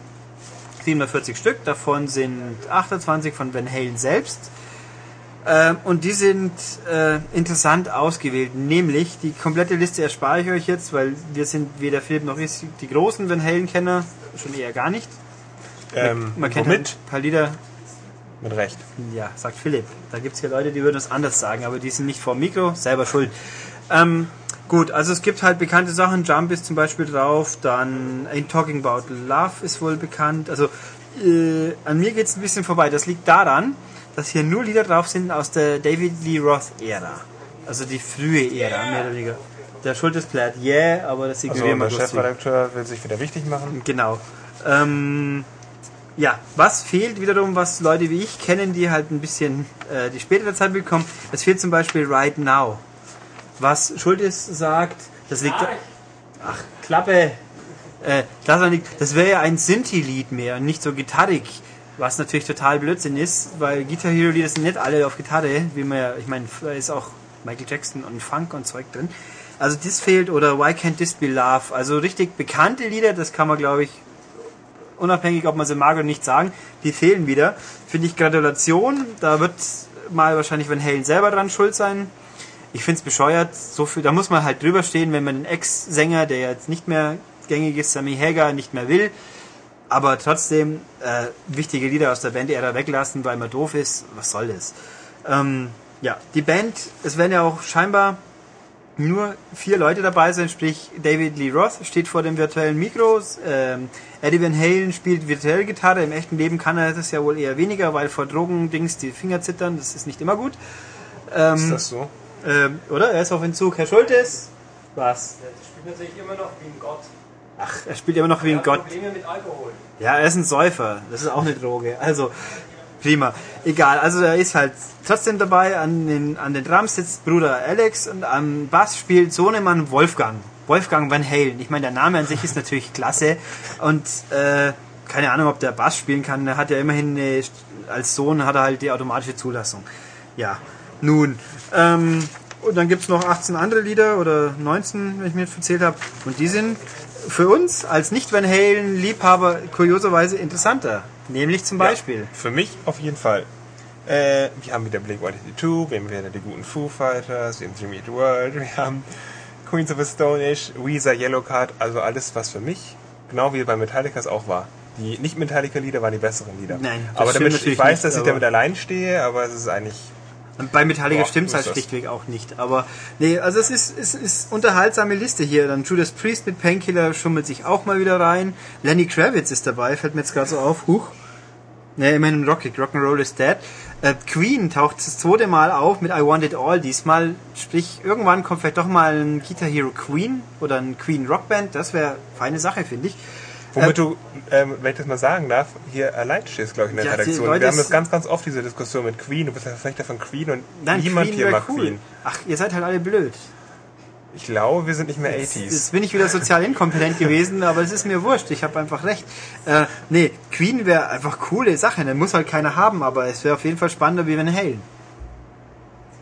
Speaker 1: 740 Stück, davon sind 28 von Van Halen selbst. Ähm, und die sind äh, interessant ausgewählt, nämlich die komplette Liste erspare ich euch jetzt, weil wir sind weder Philipp noch ich die großen Van Halen-Kenner schon eher gar nicht.
Speaker 2: Ähm,
Speaker 1: man kennt halt ein paar Lieder.
Speaker 2: Mit Recht.
Speaker 1: Ja, sagt Philipp. Da gibt es hier Leute, die würden es anders sagen, aber die sind nicht vor Mikro, selber schuld. Ähm, gut, also es gibt halt bekannte Sachen. Jump ist zum Beispiel drauf, dann Ain't Talking About Love ist wohl bekannt. Also äh, an mir geht es ein bisschen vorbei. Das liegt daran, dass hier nur Lieder drauf sind aus der David Lee Roth-Ära. Also die frühe Ära, mehr oder weniger. Der Schultes plärt yeah, aber das
Speaker 2: ignorieren also, wir Der Chefredakteur will sich wieder wichtig machen.
Speaker 1: Genau. Ähm, ja, was fehlt wiederum, was Leute wie ich kennen, die halt ein bisschen äh, die spätere Zeit bekommen. Es fehlt zum Beispiel Right Now. Was Schultes sagt, das liegt. Ach, Klappe! Äh, das das wäre ja ein Sinti-Lied mehr, nicht so gitarrig. Was natürlich total Blödsinn ist, weil Guitar Hero Lieder sind nicht alle auf Gitarre, wie man ja, ich meine, da ist auch Michael Jackson und Funk und Zeug drin. Also das fehlt oder Why Can't This Be Love? Also richtig bekannte Lieder, das kann man glaube ich unabhängig, ob man sie mag oder nicht sagen, die fehlen wieder. Finde ich Gratulation, da wird mal wahrscheinlich Van Halen selber dran schuld sein. Ich finde es bescheuert, so viel, da muss man halt drüber stehen, wenn man den Ex-Sänger, der jetzt nicht mehr gängig ist, Sammy Hager, nicht mehr will. Aber trotzdem äh, wichtige Lieder aus der Band-Ära weglassen, weil man doof ist. Was soll das? Ähm, ja, die Band, es werden ja auch scheinbar nur vier Leute dabei sind, sprich David Lee Roth steht vor dem virtuellen Mikros, ähm, Eddie Van Halen spielt virtuell Gitarre, im echten Leben kann er das ja wohl eher weniger, weil vor Drogendings die Finger zittern, das ist nicht immer gut.
Speaker 2: Ähm, ist das so?
Speaker 1: Ähm, oder? Er ist auf Entzug. Herr Schultes? Was?
Speaker 3: Er spielt natürlich immer noch wie ein Gott.
Speaker 1: Ach, er spielt immer noch wie ein Gott.
Speaker 3: Probleme mit Alkohol.
Speaker 1: Ja, er ist ein Säufer. Das ist auch eine Droge. Also, Prima. Egal, also er ist halt trotzdem dabei. An den, an den Drums sitzt Bruder Alex und am Bass spielt Sohnemann Wolfgang. Wolfgang Van Halen. Ich meine, der Name an sich ist natürlich klasse und äh, keine Ahnung, ob der Bass spielen kann. Er hat ja immerhin eine, als Sohn hat er halt die automatische Zulassung. Ja, nun. Ähm, und dann gibt es noch 18 andere Lieder oder 19, wenn ich mir jetzt erzählt habe. Und die sind für uns als Nicht-Van Halen-Liebhaber kurioserweise interessanter. Nämlich zum Beispiel. Ja,
Speaker 2: für mich auf jeden Fall. Äh, wir haben wieder Blink 182, wir haben wieder die guten Foo Fighters, wir haben Jimmy Eat World, wir haben Queens of the Stone Age, Weezer, Yellow Card, also alles, was für mich, genau wie bei Metallica es auch war. Die Nicht-Metallica-Lieder waren die besseren Lieder.
Speaker 1: Nein,
Speaker 2: aber damit ich weiß, nicht, dass ich damit allein stehe, aber es ist eigentlich
Speaker 1: bei Metallica stimmt es halt schlichtweg auch nicht. Aber nee, also es ist, es ist unterhaltsame Liste hier. Dann Judas Priest mit Painkiller schummelt sich auch mal wieder rein. Lenny Kravitz ist dabei, fällt mir jetzt gerade so auf. Huch. Ne, immerhin Rocket, Rock'n'Roll is Dead. Äh, Queen taucht das zweite Mal auf mit I Want It All. Diesmal, sprich, irgendwann kommt vielleicht doch mal ein Guitar Hero Queen oder ein Queen Rockband. Das wäre feine Sache, finde ich.
Speaker 2: Womit du, ähm, wenn ich das mal sagen darf, hier allein stehst, glaube ich, in der
Speaker 1: Ja,
Speaker 2: Redaktion. Wir haben das ganz, ganz oft, diese Diskussion mit Queen. Du bist ja Verfechter von Queen und
Speaker 1: Nein,
Speaker 2: niemand
Speaker 1: Queen
Speaker 2: hier mag
Speaker 1: cool.
Speaker 2: Queen.
Speaker 1: Ach, ihr seid halt alle blöd.
Speaker 2: Ich glaube, wir sind nicht mehr 80s.
Speaker 1: Jetzt bin ich wieder sozial inkompetent gewesen, aber es ist mir wurscht. Ich habe einfach recht. Äh, nee, Queen wäre einfach coole Sache. Dann muss halt keiner haben, aber es wäre auf jeden Fall spannender wie Van Halen.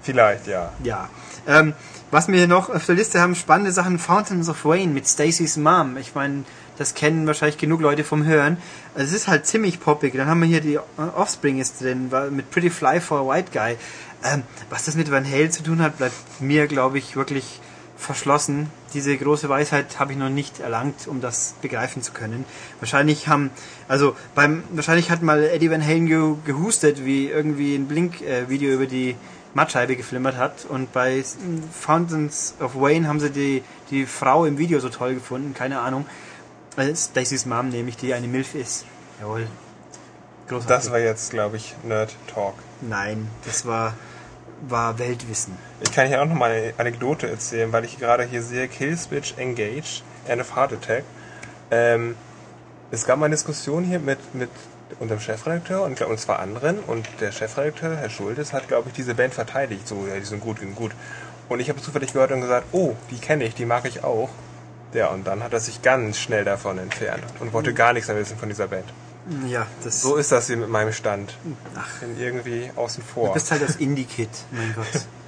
Speaker 2: Vielleicht, ja.
Speaker 1: Ja. Ähm, was wir hier noch auf der Liste haben, spannende Sachen, Fountains of Wayne mit Stacey's Mom. Ich meine, das kennen wahrscheinlich genug Leute vom Hören. Es ist halt ziemlich poppig. Dann haben wir hier die äh, Offspring ist drin, mit Pretty Fly for a White Guy. Ähm, was das mit Van Halen zu tun hat, bleibt mir, glaube ich, wirklich verschlossen. Diese große Weisheit habe ich noch nicht erlangt, um das begreifen zu können. Wahrscheinlich haben, also beim, wahrscheinlich hat mal Eddie Van Halen ge, gehustet, wie irgendwie ein Blink-Video über die Mattscheibe geflimmert hat. Und bei Fountains of Wayne haben sie die, die Frau im Video so toll gefunden, keine Ahnung. Äh, Stacey's Mom, nämlich, die eine Milf ist. Jawohl. Großartig.
Speaker 2: Das war jetzt, glaube ich, Nerd Talk.
Speaker 1: Nein, das war, war Weltwissen.
Speaker 2: Ich kann hier auch noch mal eine Anekdote erzählen, weil ich gerade hier sehe, Killswitch Engage, End of Heart Attack. Ähm, es gab mal eine Diskussion hier mit, mit unserem Chefredakteur und, und zwar anderen und der Chefredakteur, Herr Schultes, hat, glaube ich, diese Band verteidigt. So, ja, die sind gut, die sind gut. Und ich habe zufällig gehört und gesagt, oh, die kenne ich, die mag ich auch. Ja, und dann hat er sich ganz schnell davon entfernt und wollte gar nichts mehr wissen von dieser Band.
Speaker 1: Ja, das
Speaker 2: So ist das hier mit meinem Stand.
Speaker 1: Ach.
Speaker 2: Bin irgendwie außen
Speaker 1: Du
Speaker 2: vor.
Speaker 1: bist halt das Indie-Kid, mein Gott.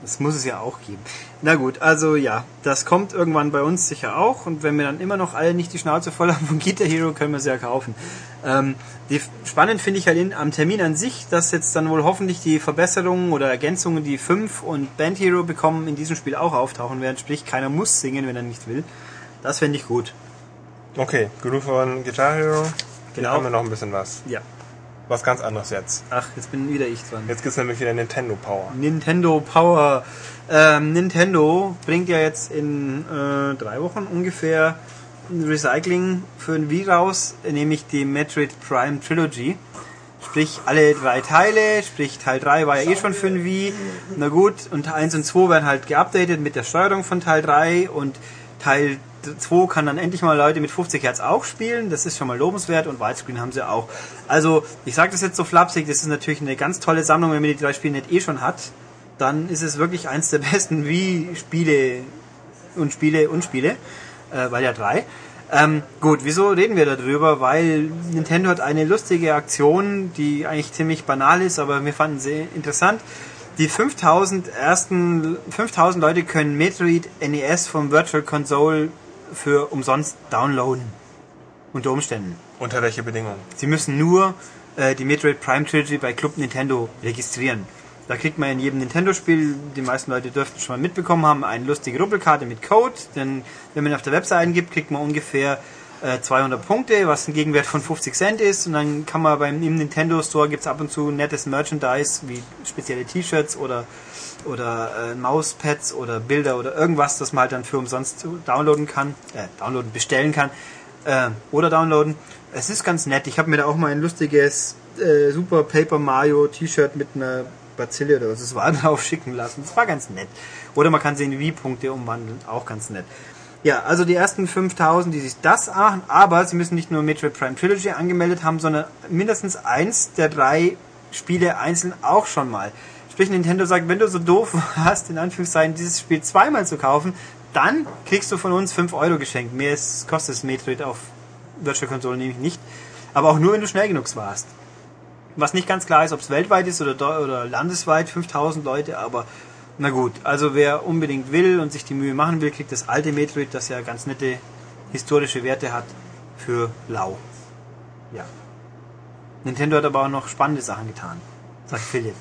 Speaker 1: Das muss es ja auch geben. Na gut, also ja, das kommt irgendwann bei uns sicher auch. Und wenn wir dann immer noch alle nicht die Schnauze voll haben von Guitar Hero, können wir sie ja kaufen. Ähm, die, spannend finde ich halt in, am Termin an sich, dass jetzt dann wohl hoffentlich die Verbesserungen oder Ergänzungen, die 5 und Band Hero bekommen, in diesem Spiel auch auftauchen werden. Sprich, keiner muss singen, wenn er nicht will. Das fände ich gut.
Speaker 2: Okay, genug von Guitar Hero. Hier
Speaker 1: Genau.
Speaker 2: haben wir noch ein bisschen was.
Speaker 1: Ja.
Speaker 2: Was ganz anderes jetzt.
Speaker 1: Ach, jetzt bin wieder ich dran.
Speaker 2: Jetzt gibt's nämlich wieder Nintendo Power.
Speaker 1: Nintendo Power. Ähm, Nintendo bringt ja jetzt in äh, drei Wochen ungefähr ein Recycling für ein Wii raus, nämlich die Metroid Prime Trilogy. Sprich, alle drei Teile, sprich Teil 3 war ja eh schon für ein Wii. Na gut, und Teil 1 und 2 werden halt geupdatet mit der Steuerung von Teil 3 und Teil 2 kann dann endlich mal Leute mit 50 Hertz auch spielen. Das ist schon mal lobenswert und Widescreen haben sie auch. Also, ich sage das jetzt so flapsig, das ist natürlich eine ganz tolle Sammlung, wenn man die drei Spiele nicht eh schon hat. Dann ist es wirklich eins der besten Wii-Spiele und Spiele und Spiele, äh, weil ja drei. Ähm, gut, wieso reden wir darüber? Weil Nintendo hat eine lustige Aktion, die eigentlich ziemlich banal ist, aber wir fanden sie interessant. Die 5000 ersten 5000 Leute können Metroid NES vom Virtual Console für umsonst downloaden. Unter Umständen.
Speaker 2: Unter welche Bedingungen?
Speaker 1: Sie müssen nur äh, die Metroid Prime Trilogy bei Club Nintendo registrieren. Da kriegt man in jedem Nintendo-Spiel, die meisten Leute dürften schon mal mitbekommen haben, eine lustige Rubbelkarte mit Code. Denn wenn man auf der Website eingibt, kriegt man ungefähr äh, 200 Punkte, was ein Gegenwert von 50 Cent ist. Und dann kann man beim im Nintendo Store gibt's ab und zu nettes Merchandise wie spezielle T-Shirts oder oder äh, Mauspads oder Bilder oder irgendwas, das man halt dann für umsonst downloaden kann, äh, downloaden, bestellen kann äh, oder downloaden. Es ist ganz nett. Ich habe mir da auch mal ein lustiges äh, Super Paper Mario T-Shirt mit einer Bazille oder was es war drauf schicken lassen. Das war ganz nett. Oder man kann sie in Wii-Punkte umwandeln. Auch ganz nett. Ja, also die ersten 5000, die sich das machen, aber sie müssen nicht nur Metroid Prime Trilogy angemeldet haben, sondern mindestens eins der drei Spiele einzeln auch schon mal. Sprich, Nintendo sagt, wenn du so doof warst, in Anführungszeichen, dieses Spiel zweimal zu kaufen, dann kriegst du von uns 5 Euro geschenkt. Mehr ist, kostet es Metroid auf Virtual Console nämlich nicht. Aber auch nur, wenn du schnell genug warst. Was nicht ganz klar ist, ob es weltweit ist oder, oder landesweit, 5000 Leute, aber na gut. Also wer unbedingt will und sich die Mühe machen will, kriegt das alte Metroid, das ja ganz nette historische Werte hat, für lau. Ja. Nintendo hat aber auch noch spannende Sachen getan, sagt Philipp.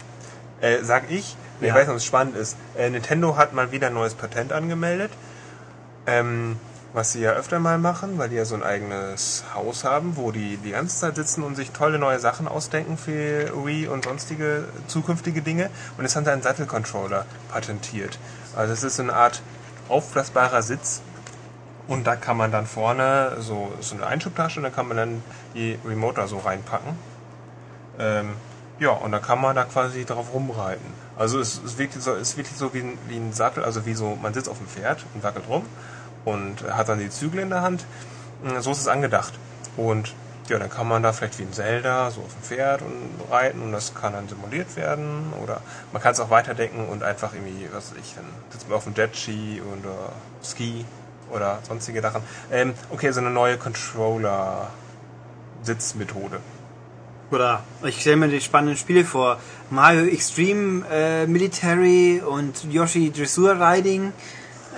Speaker 2: Äh, sag ich,
Speaker 1: Ja.
Speaker 2: ich weiß nicht, was spannend ist. Äh, Nintendo hat mal wieder ein neues Patent angemeldet. Ähm, was sie ja öfter mal machen, weil die ja so ein eigenes Haus haben, wo die die ganze Zeit sitzen und sich tolle neue Sachen ausdenken für Wii und sonstige zukünftige Dinge. Und jetzt haben sie einen Sattelcontroller patentiert. Also es ist eine Art aufblasbarer Sitz. Und da kann man dann vorne so, so eine Einschubtasche und da kann man dann die Remote da so reinpacken. Ähm, ja, und dann kann man da quasi drauf rumreiten. Also es ist wirklich so, ist wirklich so wie ein, wie ein Sattel, also wie so, man sitzt auf dem Pferd und wackelt rum und hat dann die Zügel in der Hand. Mm, So ist es angedacht. Und ja, dann kann man da vielleicht wie ein Zelda so auf dem Pferd und reiten und das kann dann simuliert werden. Oder man kann es auch weiterdenken und einfach irgendwie, was weiß ich, dann sitzt man auf dem Jetski oder Ski oder sonstige Sachen. Ähm, okay, so eine neue Controller-Sitzmethode.
Speaker 1: Oder ich stelle mir die spannenden Spiele vor. Mario Extreme äh, Military und Yoshi Dressur Riding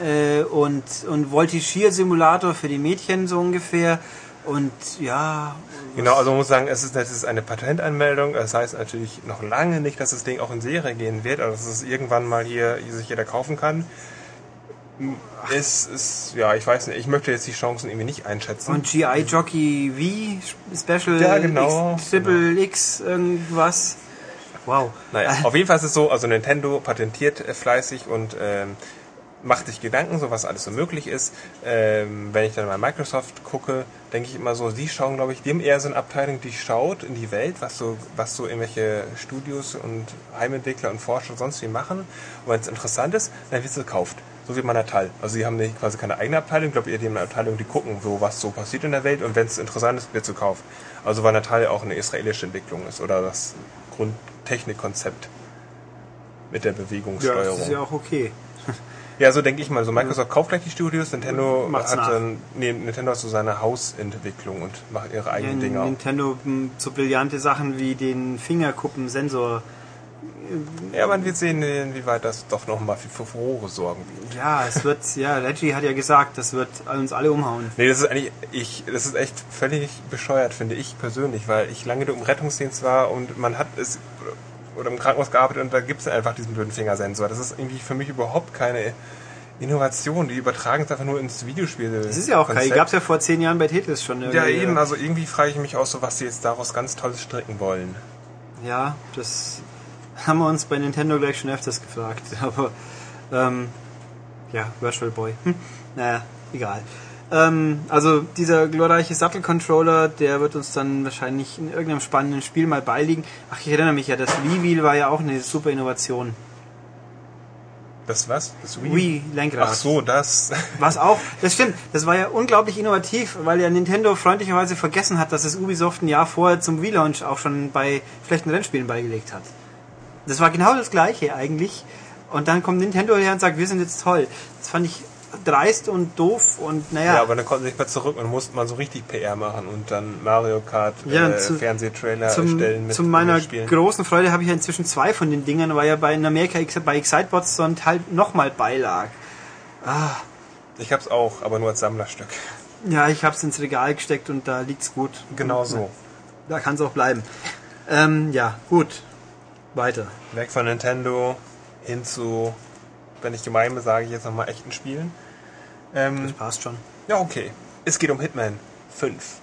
Speaker 1: äh, und, und Voltigier Simulator für die Mädchen so ungefähr. Und ja.
Speaker 2: Genau, also man muss sagen, es ist, es ist eine Patentanmeldung. Das heißt natürlich noch lange nicht, dass das Ding auch in Serie gehen wird, aber dass es irgendwann mal hier sich jeder kaufen kann. Es ist, ja, ich weiß nicht, ich möchte jetzt die Chancen irgendwie nicht einschätzen.
Speaker 1: Und GI Jockey V Special
Speaker 2: Ja, genau.
Speaker 1: X, Triple X irgendwas. Wow.
Speaker 2: Naja, auf jeden Fall ist es so, also Nintendo patentiert äh, fleißig und ähm, macht sich Gedanken, so was alles so möglich ist. Ähm, wenn ich dann mal Microsoft gucke, denke ich immer so, die schauen, glaube ich, die haben eher so eine Abteilung, die schaut in die Welt, was so, was so irgendwelche Studios und Heimentwickler und Forscher sonst wie machen. Und wenn es interessant ist, dann wird es gekauft. So wie Manatal. Also sie haben nicht, quasi keine eigene Abteilung, ich glaube, die haben eine Abteilung, die gucken, so was so passiert in der Welt und wenn es interessant ist, wird es gekauft. Also weil Natal ja auch eine israelische Entwicklung ist oder das Grundtechnikkonzept mit der
Speaker 1: Ja,
Speaker 2: Bewegungssteuerung.
Speaker 1: das ist ja auch okay.
Speaker 2: Ja, so denke ich mal. So Microsoft kauft gleich die Studios, Nintendo
Speaker 1: Macht's
Speaker 2: hat dann, nee, Nintendo hat so seine Hausentwicklung und macht ihre eigenen Dinge.
Speaker 1: Nintendo m, so brillante Sachen wie den Fingerkuppensensor.
Speaker 2: Ja, man wird sehen, inwieweit das doch nochmal für Furore sorgen wird.
Speaker 1: Ja, es wird, ja, Reggie hat ja gesagt, das wird uns alle umhauen.
Speaker 2: Nee, das ist eigentlich, ich, das ist echt völlig bescheuert, finde ich persönlich, weil ich lange im Rettungsdienst war und man hat es, oder im Krankenhaus gearbeitet und da gibt es einfach diesen blöden Fingersensor. Das ist irgendwie für mich überhaupt keine Innovation. Die übertragen es einfach nur ins Videospiel.
Speaker 1: Das ist ja auch geil. Die gab es ja vor zehn Jahren bei Tetris schon.
Speaker 2: Ja,
Speaker 1: irgendwie.
Speaker 2: eben, also irgendwie frage ich mich auch so, was sie jetzt daraus ganz Tolles stricken wollen.
Speaker 1: Ja, das haben wir uns bei Nintendo gleich schon öfters gefragt. Aber, ähm, ja, Virtual Boy. Hm, naja, egal. Ähm, also dieser glorreiche Sattelcontroller, der wird uns dann wahrscheinlich in irgendeinem spannenden Spiel mal beiliegen. Ach, ich erinnere mich ja, das Wii-Wheel war ja auch eine super Innovation.
Speaker 2: Das was? Das Wii?
Speaker 1: Wii-Lenkrad.
Speaker 2: Ach so, das.
Speaker 1: Was auch, das stimmt, das war ja unglaublich innovativ, weil ja Nintendo freundlicherweise vergessen hat, dass es Ubisoft ein Jahr vorher zum Wii-Launch auch schon bei schlechten Rennspielen beigelegt hat. Das war genau das gleiche eigentlich. Und dann kommt Nintendo her und sagt, wir sind jetzt toll. Das fand ich dreist und doof und naja.
Speaker 2: Ja, aber dann konnten sie nicht mehr zurück und musste man so richtig PR machen und dann Mario Kart
Speaker 1: Ja,
Speaker 2: äh,
Speaker 1: zu-
Speaker 2: Fernsehtrailer
Speaker 1: zum,
Speaker 2: erstellen mit
Speaker 1: zu meiner großen Freude habe ich ja inzwischen zwei von den Dingern, weil ja bei in Amerika bei Excitebots so ein Teil nochmal beilag.
Speaker 2: Ich hab's auch, aber nur als Sammlerstück.
Speaker 1: Ja, ich habe es ins Regal gesteckt und da liegt's gut.
Speaker 2: Genau so.
Speaker 1: Da kann es auch bleiben. Ähm, ja, gut. Weiter.
Speaker 2: Weg von Nintendo hin zu, wenn ich gemein bin, sage ich jetzt nochmal echten Spielen. Ähm,
Speaker 1: Passt schon.
Speaker 2: ja, okay. Es geht um Hitman 5.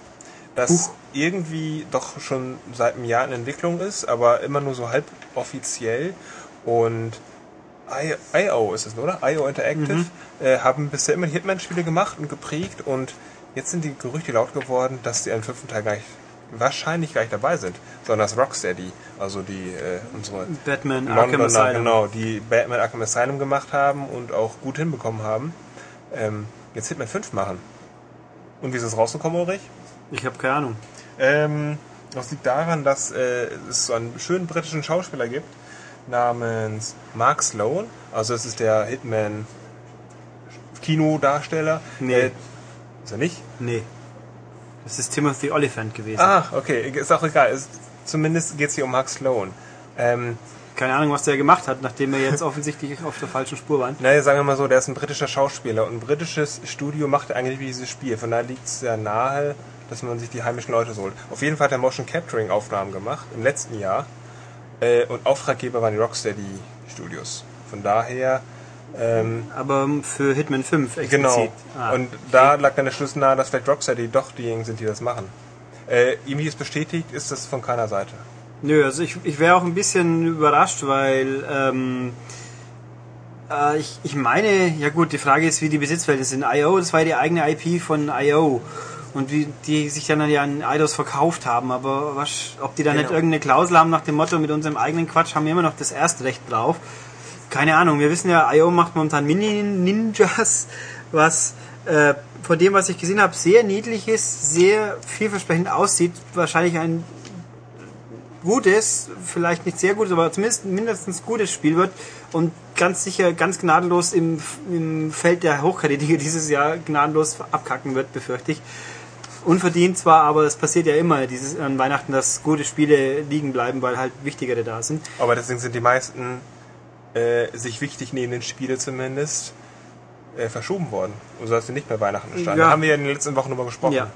Speaker 2: Das
Speaker 1: Huch.
Speaker 2: irgendwie doch schon seit einem Jahr in Entwicklung ist, aber immer nur so halb offiziell. Und IO ist es, oder? IO Interactive äh, haben bisher immer die Hitman-Spiele gemacht und geprägt und jetzt sind die Gerüchte laut geworden, dass die einen fünften Teil gleich wahrscheinlich gleich dabei sind, sondern dass Rocksteady, also die äh, unsere
Speaker 1: Batman Arkham
Speaker 2: Londoner,
Speaker 1: Asylum.
Speaker 2: genau, die Batman Arkham Asylum gemacht haben und auch gut hinbekommen haben, ähm, jetzt Hitman 5 machen. Und wie ist es rausgekommen, Ulrich?
Speaker 1: Ich habe keine Ahnung.
Speaker 2: Ähm, das liegt daran, dass äh, es so einen schönen britischen Schauspieler gibt, namens Mark Sloan. Also es ist der Hitman Kinodarsteller.
Speaker 1: Nee.
Speaker 2: Äh, ist er nicht?
Speaker 1: Nee. Das ist Timothy Oliphant gewesen.
Speaker 2: Ach, okay, ist auch egal. Ist, zumindest geht es hier um Mark Sloan. Ähm,
Speaker 1: Keine Ahnung, was der gemacht hat, nachdem wir jetzt offensichtlich auf der falschen Spur waren.
Speaker 2: naja, sagen wir mal so, der ist ein britischer Schauspieler und ein britisches Studio macht eigentlich dieses Spiel. Von daher liegt es sehr nahe, dass man sich die heimischen Leute so holt. Auf jeden Fall hat er Motion Capturing Aufnahmen gemacht im letzten Jahr äh, und Auftraggeber waren die Rocksteady Studios. Von daher, ähm,
Speaker 1: Aber für Hitman 5 explizit.
Speaker 2: genau.
Speaker 1: Ah,
Speaker 2: und da lag dann der Schluss nahe, dass vielleicht Rocksteady doch diejenigen sind, die das machen. Äh, irgendwie ist bestätigt, ist das von keiner Seite.
Speaker 1: Nö, also ich, ich wäre auch ein bisschen überrascht, weil ähm, äh, ich, ich meine, ja gut, die Frage ist, wie die Besitzverhältnisse sind. IO, das war ja die eigene IP von IO. und wie die sich dann ja an Eidos verkauft haben, aber was, ob die da
Speaker 2: Genau.
Speaker 1: nicht irgendeine Klausel haben nach dem Motto, mit unserem eigenen Quatsch haben wir immer noch das Erstrecht drauf. Keine Ahnung, wir wissen ja, IO macht momentan Mini-Ninjas, was äh, von dem, was ich gesehen habe, sehr niedlich ist, sehr vielversprechend aussieht, wahrscheinlich ein gutes, vielleicht nicht sehr gutes, aber zumindest mindestens gutes Spiel wird und ganz sicher ganz gnadenlos im, im Feld der Hochkarätige dieses Jahr gnadenlos abkacken wird, befürchte ich. Unverdient zwar, aber es passiert ja immer dieses an Weihnachten, dass gute Spiele liegen bleiben, weil halt wichtigere da sind.
Speaker 2: Aber deswegen sind die meisten äh, sich wichtig nehmenden Spiele zumindest äh, verschoben worden. Und so dass sie nicht mehr Weihnachten erscheinen.
Speaker 1: Ja.
Speaker 2: Da haben wir ja in den letzten Wochen drüber gesprochen.
Speaker 1: Ja.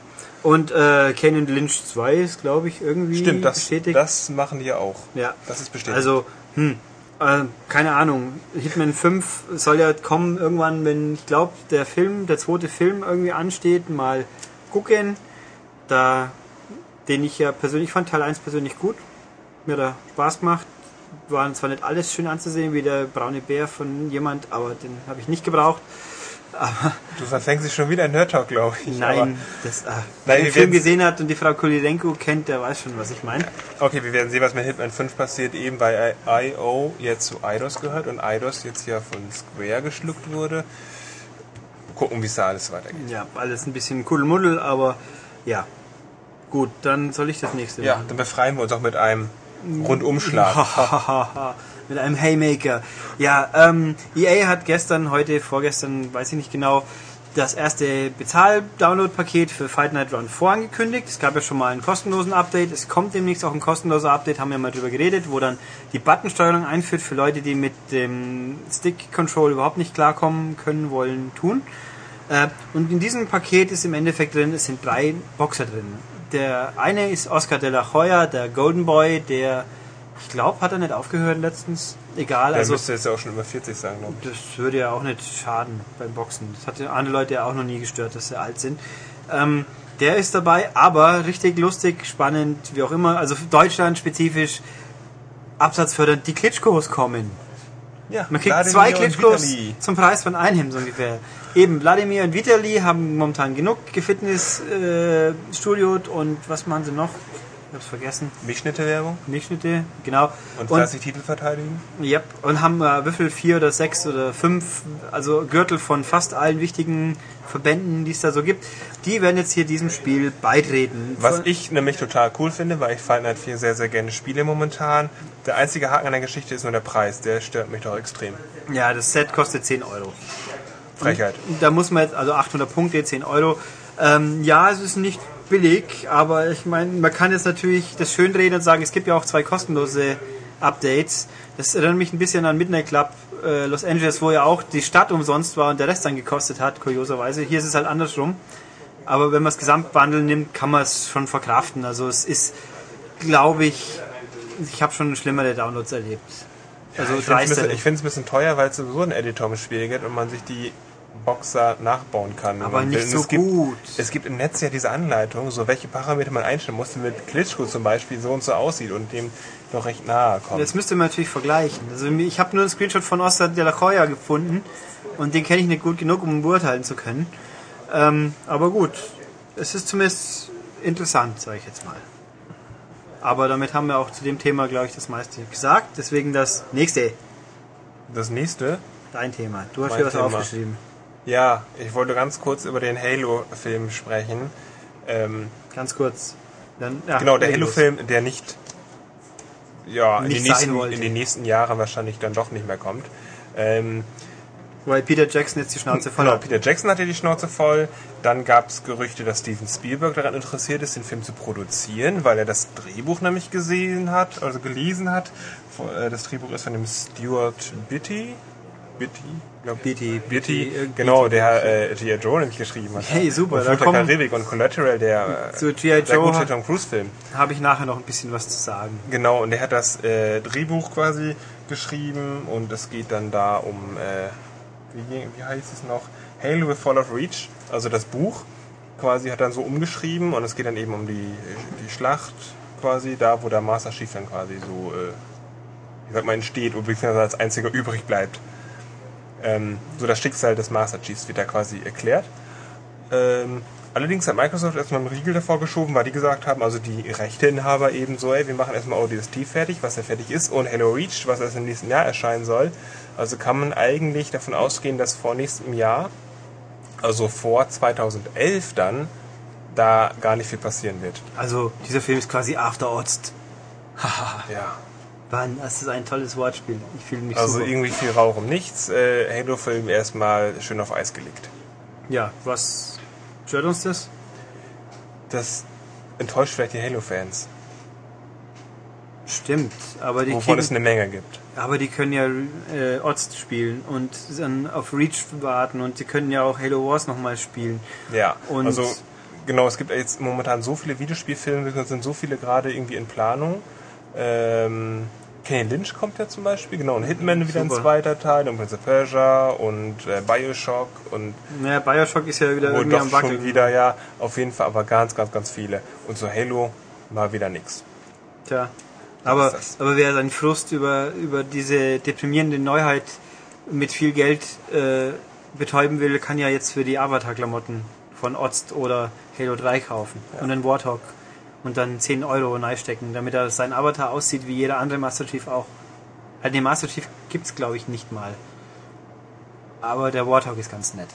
Speaker 1: Und äh, Canyon Lynch 2 ist, glaube ich, irgendwie
Speaker 2: Stimmt, das,
Speaker 1: bestätigt.
Speaker 2: das machen die ja auch.
Speaker 1: Ja.
Speaker 2: Das ist bestätigt.
Speaker 1: Also, hm, äh, keine Ahnung. Hitman 5 soll ja kommen irgendwann, wenn, ich glaube, der Film, der zweite Film irgendwie ansteht, mal gucken. Da, den ich ja persönlich fand, Teil 1 persönlich gut. Mir da Spaß gemacht. Waren zwar nicht alles schön anzusehen, wie der braune Bär von jemand, aber den habe ich nicht gebraucht. Aber
Speaker 2: du verfängst dich schon wieder in Nerd Talk, glaube ich.
Speaker 1: nein, das, ah, wer den Film gesehen hat und die Frau Kulilenko kennt, der weiß schon, was ich meine.
Speaker 2: Aber, okay, wir werden sehen, was mit Hitman 5 passiert, eben weil I.O. jetzt zu Eidos gehört und Eidos jetzt ja von Square geschluckt wurde. Gucken, wie es da alles weitergeht.
Speaker 1: Ja, alles ein bisschen Kuddelmuddel, aber ja. Gut, dann soll ich das nächste
Speaker 2: Ja,
Speaker 1: machen.
Speaker 2: dann befreien wir uns auch mit einem Rundumschlag.
Speaker 1: Mit einem Haymaker. Ja, ähm, EA hat gestern, heute, vorgestern, weiß ich nicht genau, das erste Bezahl-Download-Paket für Fight Night Run 4 angekündigt. Es gab ja schon mal einen kostenlosen Update. Es kommt demnächst auch ein kostenloser Update, haben wir mal drüber geredet, wo dann die Buttonsteuerung einführt für Leute, die mit dem Stick-Control überhaupt nicht klarkommen können, wollen, tun. Äh, und in diesem Paket ist im Endeffekt drin, es sind drei Boxer drin. Der eine ist Oscar de la Hoya, der Golden Boy, der, ich glaube, hat er nicht aufgehört letztens. Egal,
Speaker 2: Der
Speaker 1: also
Speaker 2: müsste jetzt ja auch schon über 40 sein, glaube ich.
Speaker 1: das würde ja auch nicht schaden beim Boxen. Das hat andere Leute ja auch noch nie gestört, dass sie alt sind. Ähm, der ist dabei, aber richtig lustig, spannend, wie auch immer. Also für Deutschland spezifisch absatzfördernd. Die Klitschkos kommen.
Speaker 2: Ja,
Speaker 1: Man kriegt
Speaker 2: Wladimir
Speaker 1: zwei Klitschkos zum Preis von einem so ungefähr. Eben, Wladimir und Vitali haben momentan genug Gefitness-Studio äh, und was machen sie noch? Ich hab's vergessen.
Speaker 2: Milchschnitte-Werbung
Speaker 1: Milchschnitte, genau.
Speaker 2: und fleißig Titel verteidigen.
Speaker 1: Yep. Und haben äh, Würfel vier oder sechs oder fünf, also Gürtel von fast allen wichtigen Verbänden, die es da so gibt. Die werden jetzt hier diesem Spiel beitreten.
Speaker 2: Was
Speaker 1: Von-
Speaker 2: ich nämlich total cool finde, weil ich Fight Night 4 sehr, sehr gerne spiele momentan. Der einzige Haken an der Geschichte ist nur der Preis. Der stört mich doch extrem.
Speaker 1: ja, das Set kostet 10 Euro.
Speaker 2: Frechheit.
Speaker 1: Da muss man jetzt, also 800 Punkte, 10 Euro. Ähm, ja, es ist nicht billig, aber ich meine, man kann jetzt natürlich das schönreden und sagen, es gibt ja auch zwei kostenlose Updates. Das erinnert mich ein bisschen an Midnight Club äh, Los Angeles, wo ja auch die Stadt umsonst war und der Rest dann gekostet hat, kurioserweise. Hier ist es halt andersrum. Aber wenn man das Gesamtbundle nimmt, kann man es schon verkraften. Also es ist, glaube ich, ich habe schon schlimmere Downloads erlebt. Also
Speaker 2: ich finde es ein, bisschen- teuer, weil es sowieso ein Editor Spiel gibt und man sich die Boxer nachbauen kann.
Speaker 1: Aber nicht so
Speaker 2: es gibt,
Speaker 1: gut.
Speaker 2: Es gibt im Netz ja diese Anleitung, so welche Parameter man einstellen muss, damit Klitschko zum Beispiel so und so aussieht und dem noch recht nahe kommt.
Speaker 1: Das müsste man natürlich vergleichen. Also ich habe nur einen Screenshot von Oscar de la Hoya gefunden und den kenne ich nicht gut genug, um ihn beurteilen zu können. Ähm, aber gut, es ist zumindest interessant, sage ich jetzt mal. Aber damit haben wir auch zu dem Thema, glaube ich, das meiste gesagt. Deswegen das nächste,
Speaker 2: Das nächste,
Speaker 1: dein Thema. Du hast
Speaker 2: Mein
Speaker 1: hier was
Speaker 2: Thema.
Speaker 1: aufgeschrieben.
Speaker 2: Ja, ich wollte ganz kurz über den Halo-Film sprechen. Ähm,
Speaker 1: Ganz kurz. Dann, ja,
Speaker 2: Genau, der. Halo-Film, der nicht, ja, in,
Speaker 1: Nicht
Speaker 2: den
Speaker 1: sein
Speaker 2: nächsten, in den nächsten Jahren wahrscheinlich dann doch nicht mehr kommt. Ähm,
Speaker 1: Weil Peter Jackson jetzt die Schnauze voll
Speaker 2: genau,
Speaker 1: hat.
Speaker 2: Peter Jackson hatte die Schnauze voll. Dann gab es Gerüchte, dass Steven Spielberg daran interessiert ist, den Film zu produzieren, weil er das Drehbuch nämlich gesehen hat, also gelesen hat. Äh, Das Drehbuch ist von dem Stuart Bitty. Bitty? Glaub,
Speaker 1: Bitty,
Speaker 2: Bitty,
Speaker 1: Bitty, äh,
Speaker 2: genau, der äh, G.I. Joe nämlich geschrieben hat.
Speaker 1: Hey, super,
Speaker 2: Und
Speaker 1: da
Speaker 2: der
Speaker 1: kommen-
Speaker 2: Karibik und Collateral, der äh,
Speaker 1: Zu G.I. Joe hat-
Speaker 2: Tom Cruise-Film.
Speaker 1: Habe ich nachher noch ein bisschen was zu sagen.
Speaker 2: Genau, und er hat das äh, Drehbuch quasi geschrieben und es geht dann da um, äh, wie, wie heißt es noch? Halo with Fall of Reach, also das Buch quasi hat dann so umgeschrieben und es geht dann eben um die, die Schlacht quasi, da wo der Master Chief dann quasi so, äh, ich sag mal, entsteht und beziehungsweise als einziger übrig bleibt. Ähm, so das Schicksal des Master Chiefs wird da quasi erklärt. Ähm, Allerdings hat Microsoft erstmal einen Riegel davor geschoben, weil die gesagt haben, also die Rechteinhaber eben so, ey, wir machen erstmal ODST fertig, was ja fertig ist, und Halo Reach, was erst im nächsten Jahr erscheinen soll. Also kann man eigentlich davon ausgehen, dass vor nächstem Jahr, also vor 2011 dann, da gar nicht viel passieren wird.
Speaker 1: Also dieser Film ist quasi After Ost.
Speaker 2: Ja.
Speaker 1: Mann, das ist ein tolles Wortspiel. Ich fühle mich
Speaker 2: Also
Speaker 1: super.
Speaker 2: irgendwie viel Rauch um nichts. Äh, Halo-Film erstmal schön auf Eis gelegt.
Speaker 1: Ja, was stört uns das?
Speaker 2: Das enttäuscht vielleicht die Halo-Fans,
Speaker 1: Stimmt, aber die,
Speaker 2: wovon es
Speaker 1: kriegen,
Speaker 2: eine Menge gibt.
Speaker 1: aber die können ja äh, Ost spielen und dann auf Reach warten und sie können ja auch Halo Wars nochmal spielen.
Speaker 2: Ja,
Speaker 1: Und-
Speaker 2: also genau, es gibt jetzt momentan so viele Videospielfilme, es sind so viele gerade irgendwie in Planung. Ähm, Kenny Lynch kommt ja zum Beispiel, genau, und Hitman wieder ein zweiter Teil, und Prince of Persia und äh, Bioshock und
Speaker 1: Naja, Bioshock ist ja wieder irgendwie am Wackeln.
Speaker 2: schon wieder, ja, auf jeden Fall, aber ganz, ganz, ganz viele. Und so Halo mal wieder nix.
Speaker 1: Tja. Aber, aber wer seinen Frust über, über diese deprimierende Neuheit mit viel Geld äh, betäuben will, kann ja jetzt für die Avatar-Klamotten von Ost oder Halo 3 kaufen und einen Warthog und dann 10 Euro reinstecken, damit er sein Avatar aussieht wie jeder andere Master Chief auch. Halt, den Master Chief gibt's glaube ich nicht mal. Aber der Warthog ist ganz nett.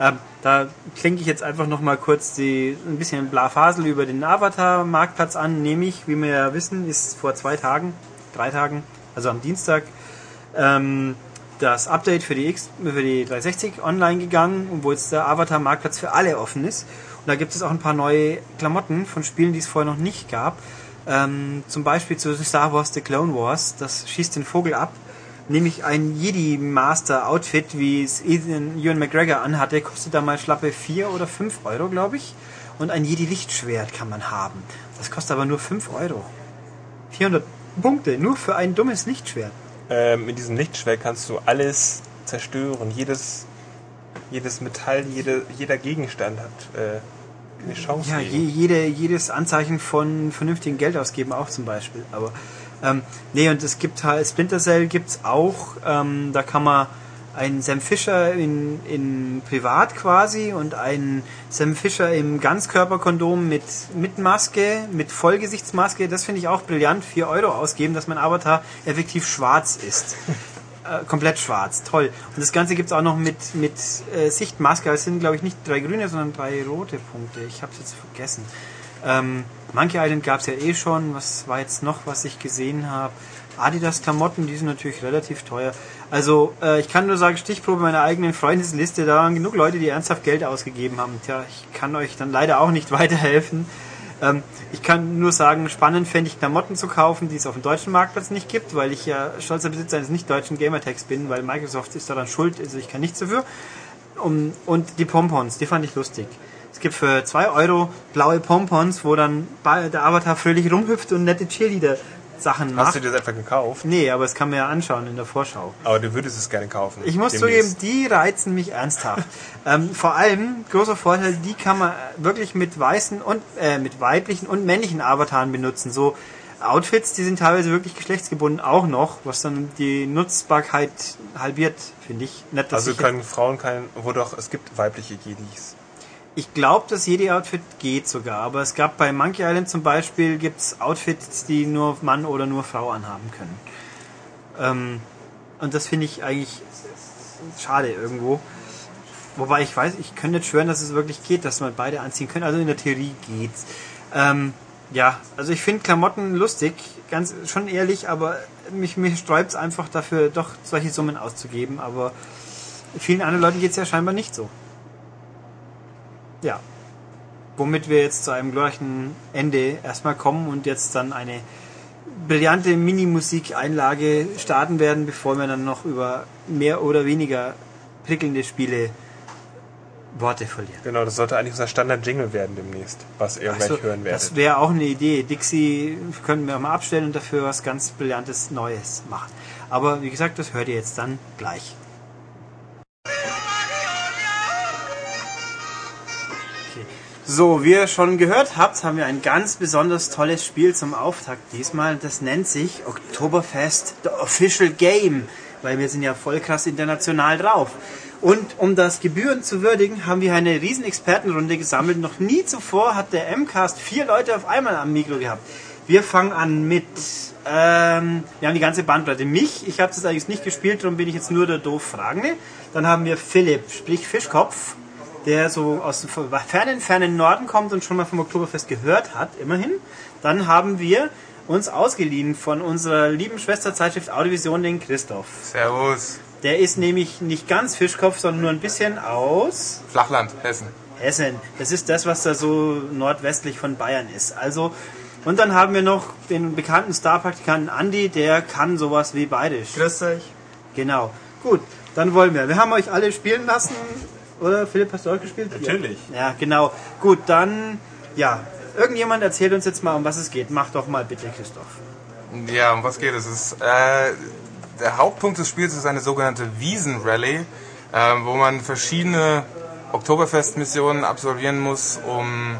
Speaker 1: Ähm, da klinke ich jetzt einfach noch mal kurz die, ein bisschen Blafasel über den Avatar-Marktplatz an. Nämlich, wie wir ja wissen, ist vor zwei Tagen, drei Tagen, also am Dienstag, ähm, das Update für die, X, für die 360 online gegangen, wo jetzt der Avatar-Marktplatz für alle offen ist. Und da gibt es auch ein paar neue Klamotten von Spielen, die es vorher noch nicht gab. Ähm, zum Beispiel zu Star Wars The Clone Wars, das schießt den Vogel ab. Nämlich ein Jedi Master Outfit, wie es Ethan, Ewan McGregor anhatte, kostet da mal schlappe 4 oder 5 Euro, glaube ich. Und ein Jedi Lichtschwert kann man haben. Das kostet aber nur 5 Euro. 400 Punkte, nur für ein dummes Lichtschwert.
Speaker 2: Ähm, mit diesem Lichtschwert kannst du alles zerstören. Jedes, jedes Metall, jede, jeder Gegenstand hat äh, eine Chance.
Speaker 1: Ja, je, jede, jedes Anzeichen von vernünftigen Geld ausgeben auch zum Beispiel. Aber ähm, nee, und es gibt halt Splinter Cell gibt's auch. Ähm, da kann man einen Sam Fisher in, in privat quasi und einen Sam Fisher im Ganzkörperkondom mit, mit Maske, mit Vollgesichtsmaske. Das finde ich auch brillant. 4 Euro ausgeben, dass mein Avatar effektiv schwarz ist. Äh, komplett schwarz, toll. Und das Ganze gibt's auch noch mit, mit äh, Sichtmaske. Es sind, glaube ich, nicht drei grüne, sondern drei rote Punkte. Ich habe es jetzt vergessen. Ähm, Monkey Island gab's ja eh schon. Was war jetzt noch, was ich gesehen habe? Adidas Klamotten, die sind natürlich relativ teuer. Also äh, ich kann nur sagen, Stichprobe meiner eigenen Freundesliste, da waren genug Leute, die ernsthaft Geld ausgegeben haben. Tja, ich kann euch dann leider auch nicht weiterhelfen. Ähm, ich kann nur sagen, spannend fände ich Klamotten zu kaufen, die es auf dem deutschen Marktplatz nicht gibt, weil ich ja stolzer Besitzer eines nicht deutschen Gamertags bin, weil Microsoft ist daran schuld, also ich kann nichts dafür. Um, und die Pompons, die fand ich lustig. Es gibt für 2 Euro blaue Pompons, wo dann der Avatar fröhlich rumhüpft und nette Cheerleader-Sachen
Speaker 2: Hast
Speaker 1: macht.
Speaker 2: du dir das etwa gekauft?
Speaker 1: Nee, aber das kann man ja anschauen in der Vorschau.
Speaker 2: Aber du würdest es gerne kaufen.
Speaker 1: Ich muss
Speaker 2: demnächst.
Speaker 1: zugeben, die reizen mich ernsthaft. ähm, vor allem, großer Vorteil, die kann man wirklich mit weißen und äh, mit weiblichen und männlichen Avataren benutzen. So Outfits, die sind teilweise wirklich geschlechtsgebunden auch noch, was dann die Nutzbarkeit halbiert, finde ich. Nicht,
Speaker 2: Also können Frauen kein. Wo doch, es gibt weibliche Jedis.
Speaker 1: Ich glaube, dass jede Outfit geht sogar, aber es gab bei Monkey Island zum Beispiel gibt's Outfits, die nur Mann oder nur Frau anhaben können. Ähm, und das finde ich eigentlich schade irgendwo. Wobei ich weiß, ich könnte nicht schwören, dass es wirklich geht, dass man beide anziehen können. Also in der Theorie geht's. Ähm, ja, also ich finde Klamotten lustig, ganz schon ehrlich, aber mich, mich sträubt einfach dafür, doch solche Summen auszugeben. Aber vielen anderen Leuten geht's ja scheinbar nicht so. Ja. Womit wir jetzt zu einem glorreichen Ende erstmal kommen und jetzt dann eine brillante Mini-Musik-Einlage starten werden, bevor wir dann noch über mehr oder weniger prickelnde Spiele Worte verlieren.
Speaker 2: Genau, das sollte eigentlich unser Standard-Jingle werden demnächst, was ihr gleich
Speaker 1: so,
Speaker 2: hören werdet.
Speaker 1: das wäre auch eine Idee. Dixie könnten wir auch mal abstellen und dafür was ganz Brillantes Neues machen. Aber wie gesagt, das hört ihr jetzt dann gleich. So, wie ihr schon gehört habt, haben wir ein ganz besonders tolles Spiel zum Auftakt diesmal. Das nennt sich Oktoberfest The Official Game, weil wir sind ja voll krass international drauf. Und um das Gebühren zu würdigen, haben wir eine riesen Expertenrunde gesammelt. Noch nie zuvor hat der MCAST vier Leute auf einmal am Mikro gehabt. Wir fangen an mit, ähm, wir haben die ganze Bandbreite. Mich, ich habe das eigentlich nicht gespielt, darum bin ich jetzt nur der doof Fragende. Dann haben wir Philipp, sprich Fischkopf, der so aus dem fernen, fernen Norden kommt und schon mal vom Oktoberfest gehört hat, immerhin. Dann haben wir uns ausgeliehen von unserer lieben Schwesterzeitschrift Audiovision, den Christoph.
Speaker 4: Servus.
Speaker 1: Der ist nämlich nicht ganz Fischkopf, sondern nur ein bisschen aus
Speaker 4: Flachland, Hessen.
Speaker 1: Hessen. Das ist das, was da so nordwestlich von Bayern ist. Also, und dann haben wir noch den bekannten Starpraktikanten Andi, der kann sowas wie Bayerisch.
Speaker 5: Grüß euch.
Speaker 1: Genau. Gut, dann wollen wir. Wir haben euch alle spielen lassen. Oder Philipp, hast du auch gespielt?
Speaker 4: Natürlich.
Speaker 1: Ja, ja genau. Gut, dann, ja. Irgendjemand erzählt uns jetzt mal, um was es geht. Mach doch mal bitte, Christoph.
Speaker 4: Ja, um was geht es? es ist, äh, der Hauptpunkt des Spiels ist eine sogenannte Wiesen-Rallye, äh, wo man verschiedene Oktoberfest-Missionen absolvieren muss, um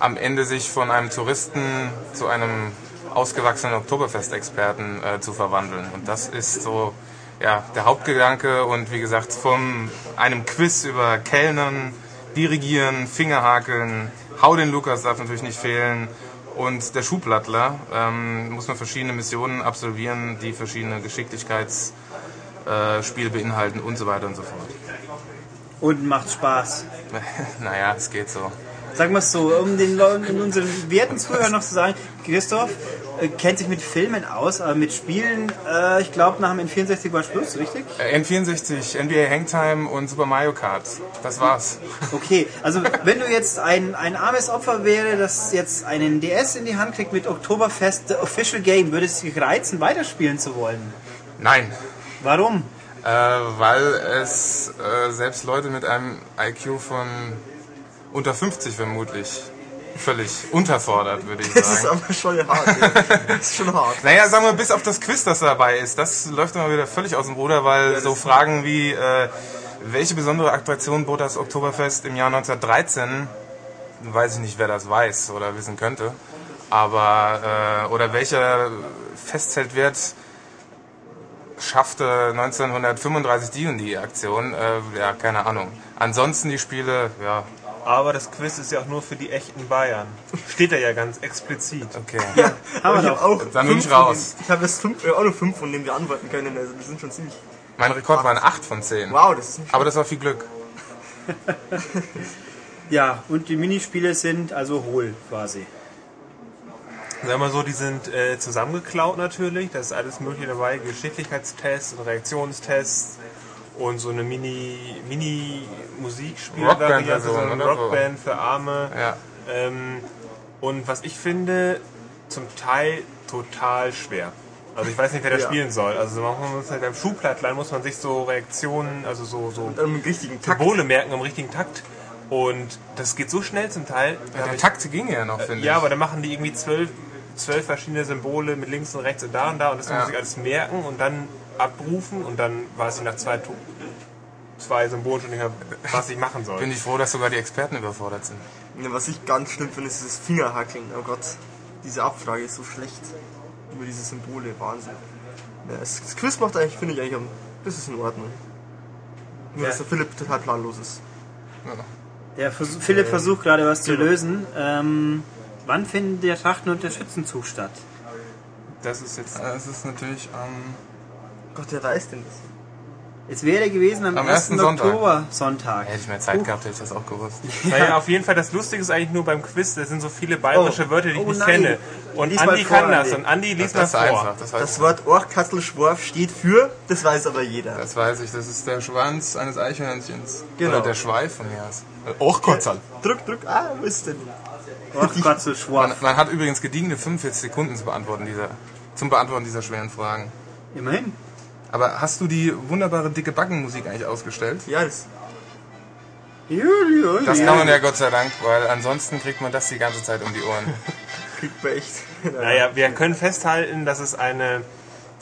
Speaker 4: am Ende sich von einem Touristen zu einem ausgewachsenen Oktoberfest-Experten äh, zu verwandeln. Und das ist so ja, der Hauptgedanke und wie gesagt von einem Quiz über Kellnern, Dirigieren, Fingerhakeln, Hau den Lukas darf natürlich nicht fehlen und der Schublattler ähm, muss man verschiedene Missionen absolvieren, die verschiedene Geschicklichkeitsspiele äh, beinhalten und so weiter und so fort.
Speaker 1: Und macht Spaß.
Speaker 4: naja, es geht so.
Speaker 1: Sagen wir es so, um den Leuten, unseren werten Zuhörern noch zu sagen, Christoph äh, kennt sich mit Filmen aus, aber mit Spielen, äh, ich glaube, nach dem N64 war Schluss, richtig?
Speaker 4: Äh, N64, NBA Hangtime und Super Mario Kart. Das war's.
Speaker 1: Okay, also wenn du jetzt ein, ein armes Opfer wäre, das jetzt einen DS in die Hand kriegt mit Oktoberfest The Official Game, würde es dich reizen, weiterspielen zu wollen?
Speaker 4: Nein.
Speaker 1: Warum?
Speaker 4: Äh, weil es äh, selbst Leute mit einem IQ von unter 50 vermutlich völlig unterfordert, würde ich sagen.
Speaker 5: Das ist aber schon hart. Ja. Das ist schon hart.
Speaker 4: Naja, sagen wir, bis auf das Quiz, das dabei ist, das läuft immer wieder völlig aus dem Ruder, weil
Speaker 5: Ja,
Speaker 4: so Fragen wie, äh, welche besondere Attraktion bot das Oktoberfest im Jahr 1913, weiß ich nicht, wer das weiß oder wissen könnte, aber, äh, oder welcher Festzeltwert schaffte 1935 die und die Aktion, äh, ja, keine Ahnung. Ansonsten die Spiele, ja,
Speaker 2: Aber das Quiz ist ja auch nur für die echten Bayern. Steht da ja ganz explizit.
Speaker 4: okay.
Speaker 1: Haben wir doch.
Speaker 5: auch
Speaker 4: Dann bin ich raus.
Speaker 5: Ich habe jetzt fünf, äh, auch nur fünf, von denen wir antworten können. Also wir sind schon ziemlich.
Speaker 4: Mein Rekord war ein 8 von 10.
Speaker 5: Wow, das ist nicht
Speaker 4: Aber das war viel Glück.
Speaker 1: Ja, und die Minispiele sind also hohl quasi.
Speaker 2: Sagen wir mal so, die sind äh, zusammengeklaut natürlich. Da ist alles mögliche dabei. Geschicklichkeitstests und Reaktionstests und so eine Mini, Mini Musikspielvariante, so eine. Rockband für Arme.
Speaker 4: Ja.
Speaker 2: Ähm, und was ich finde, zum Teil total schwer. Also ich weiß nicht, wer da
Speaker 5: Ja.
Speaker 2: spielen soll. Also man muss halt beim Schuhplattlein muss man sich so Reaktionen, also so, so
Speaker 5: einem richtigen Takt.
Speaker 2: Symbole merken im richtigen Takt. Und das geht so schnell zum Teil. Hab
Speaker 4: Der Takt ging ja noch, finde
Speaker 2: ja,
Speaker 4: ich.
Speaker 2: aber dann machen die irgendwie zwölf, zwölf verschiedene Symbole mit links und rechts und da und da und das
Speaker 4: Ja.
Speaker 2: muss ich alles merken und dann abrufen und dann weiß ich nach zwei, zwei Symbolen schon nicht mehr, was ich machen soll.
Speaker 4: Bin ich froh, dass sogar die Experten überfordert sind.
Speaker 5: Ja, was ich ganz schlimm finde, ist das Fingerhackeln. Oh Gott, diese Abfrage ist so schlecht. Über diese Symbole, Wahnsinn. Ja, das, Quiz macht eigentlich, finde ich eigentlich, das ist in Ordnung. Nur,
Speaker 2: Ja.
Speaker 5: dass der Philipp total planlos ist.
Speaker 1: Der Vers Philipp versucht gerade was zu lösen. Ähm, wann finden der Trachten- und der Schützenzug statt?
Speaker 2: Das ist jetzt.
Speaker 4: Das ist natürlich am...
Speaker 5: Gott, wer weiß denn das?
Speaker 1: Es wäre gewesen am,
Speaker 4: Am
Speaker 1: 1.
Speaker 4: ersten Sonntag.
Speaker 1: Oktober Sonntag.
Speaker 4: Hätte ich mehr Zeit gehabt, hätte ich das auch gewusst.
Speaker 2: Naja, auf jeden Fall, das Lustige ist eigentlich nur beim Quiz, da sind so viele bayerische
Speaker 1: Oh.
Speaker 2: Wörter, die ich
Speaker 1: Oh
Speaker 2: nicht
Speaker 1: nein.
Speaker 2: kenne. Und
Speaker 1: Lies
Speaker 2: Andi
Speaker 1: vor,
Speaker 2: kann das.
Speaker 1: Andi.
Speaker 2: Und Andi liest
Speaker 4: Das ist
Speaker 2: mal vor.
Speaker 4: einfach, das
Speaker 5: Das Wort Orchkatzelschworf steht für, das weiß aber jeder.
Speaker 4: das weiß ich. Das ist der Schwanz eines Eichhörnchens.
Speaker 5: Genau.
Speaker 4: Oder der Schweif von mir aus. Och, Gottsal.
Speaker 5: Drück, drück, ah, wo ist denn?
Speaker 1: So
Speaker 4: Man, man hat übrigens gediegene 45 Sekunden zu beantworten dieser, zum Beantworten dieser schweren Fragen.
Speaker 1: Immerhin.
Speaker 4: Aber hast du die wunderbare dicke Backenmusik eigentlich ausgestellt?
Speaker 5: Ja, das.
Speaker 4: Das kann man ja Gott sei Dank, weil ansonsten kriegt man das die ganze Zeit um die Ohren.
Speaker 5: kriegt man echt.
Speaker 2: Naja, wir können festhalten, dass es eine,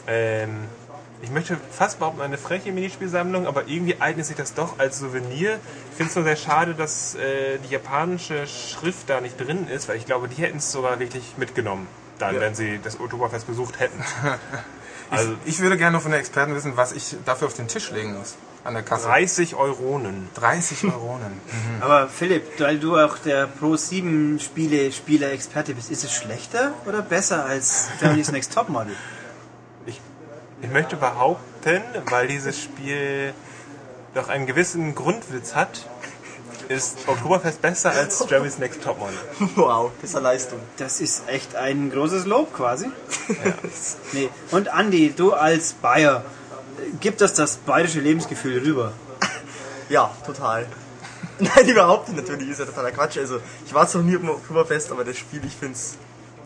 Speaker 2: ähm, ich möchte fast behaupten, eine freche Minispielsammlung, aber irgendwie eignet sich das doch als Souvenir. Ich finde es nur sehr schade, dass äh, die japanische Schrift da nicht drin ist, weil ich glaube, die hätten es sogar wirklich mitgenommen, dann,
Speaker 5: Ja.
Speaker 2: wenn sie das Oktoberfest besucht hätten.
Speaker 4: Also
Speaker 2: Ich würde gerne von der Experten wissen, was ich dafür auf den Tisch legen muss. An der Kasse.
Speaker 4: 30 Euronen.
Speaker 2: 30 Euronen.
Speaker 1: Aber Philipp, weil du auch der Pro 7 Spiele Spieler Experte bist, ist es schlechter oder besser als Germany's Next Topmodel?
Speaker 4: Ich möchte behaupten, weil dieses Spiel doch einen gewissen Grundwitz hat, ist Oktoberfest besser als Jeremy's Next Topmodel.
Speaker 5: Wow, das ist eine Leistung.
Speaker 1: Das ist echt ein großes Lob quasi. Nee. Und Andi, du als Bayer, gib das das bayerische Lebensgefühl rüber.
Speaker 5: Ja, total. Nein, überhaupt nicht, natürlich, ist ja totaler Quatsch. Also, ich war zwar nie auf dem Oktoberfest, aber das Spiel, ich finde es,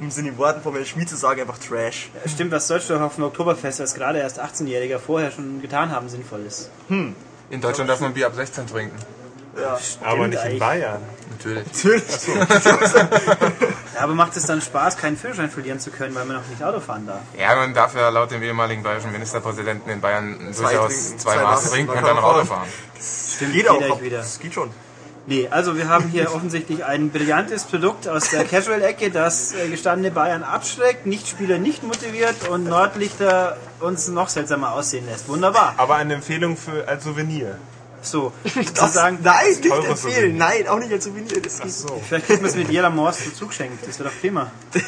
Speaker 5: um es in den Worten von meinem Schmied zu sagen, einfach Trash.
Speaker 1: Stimmt, was sollst du auf dem Oktoberfest als gerade erst 18-Jähriger vorher schon getan haben, sinnvoll ist.
Speaker 2: In Deutschland darf man Bier ab 16 trinken.
Speaker 5: Ja.
Speaker 4: Aber nicht in. Bayern.
Speaker 2: Natürlich.
Speaker 5: Natürlich.
Speaker 1: Ja, aber macht es dann Spaß, keinen Führerschein verlieren zu können, weil man noch nicht Auto fahren darf?
Speaker 2: Ja, man darf ja laut dem ehemaligen bayerischen Ministerpräsidenten in Bayern
Speaker 5: Zwei
Speaker 2: durchaus
Speaker 5: trinken,
Speaker 2: zwei Maß trinken
Speaker 5: und dann
Speaker 2: noch Auto
Speaker 5: fahren.
Speaker 2: fahren.
Speaker 1: Stimmt,
Speaker 5: Geht auch.
Speaker 1: euch wieder.
Speaker 5: Das geht schon.
Speaker 1: Nee, also wir haben hier offensichtlich ein brillantes Produkt aus der Casual-Ecke, das äh, gestandene Bayern abschreckt, Nichtspieler nicht motiviert und Nordlichter uns noch seltsamer aussehen lässt. Wunderbar.
Speaker 4: Aber eine Empfehlung für, als Souvenir.
Speaker 1: So,
Speaker 5: Das,
Speaker 1: sozusagen,
Speaker 5: nein, nicht
Speaker 4: teure
Speaker 5: empfehlen.
Speaker 4: Souvenir.
Speaker 5: Nein, auch nicht als Souvenir. Das geht
Speaker 4: So.
Speaker 1: vielleicht kriegt man es mit jeder Morse dazu geschenkt. Das wäre doch prima.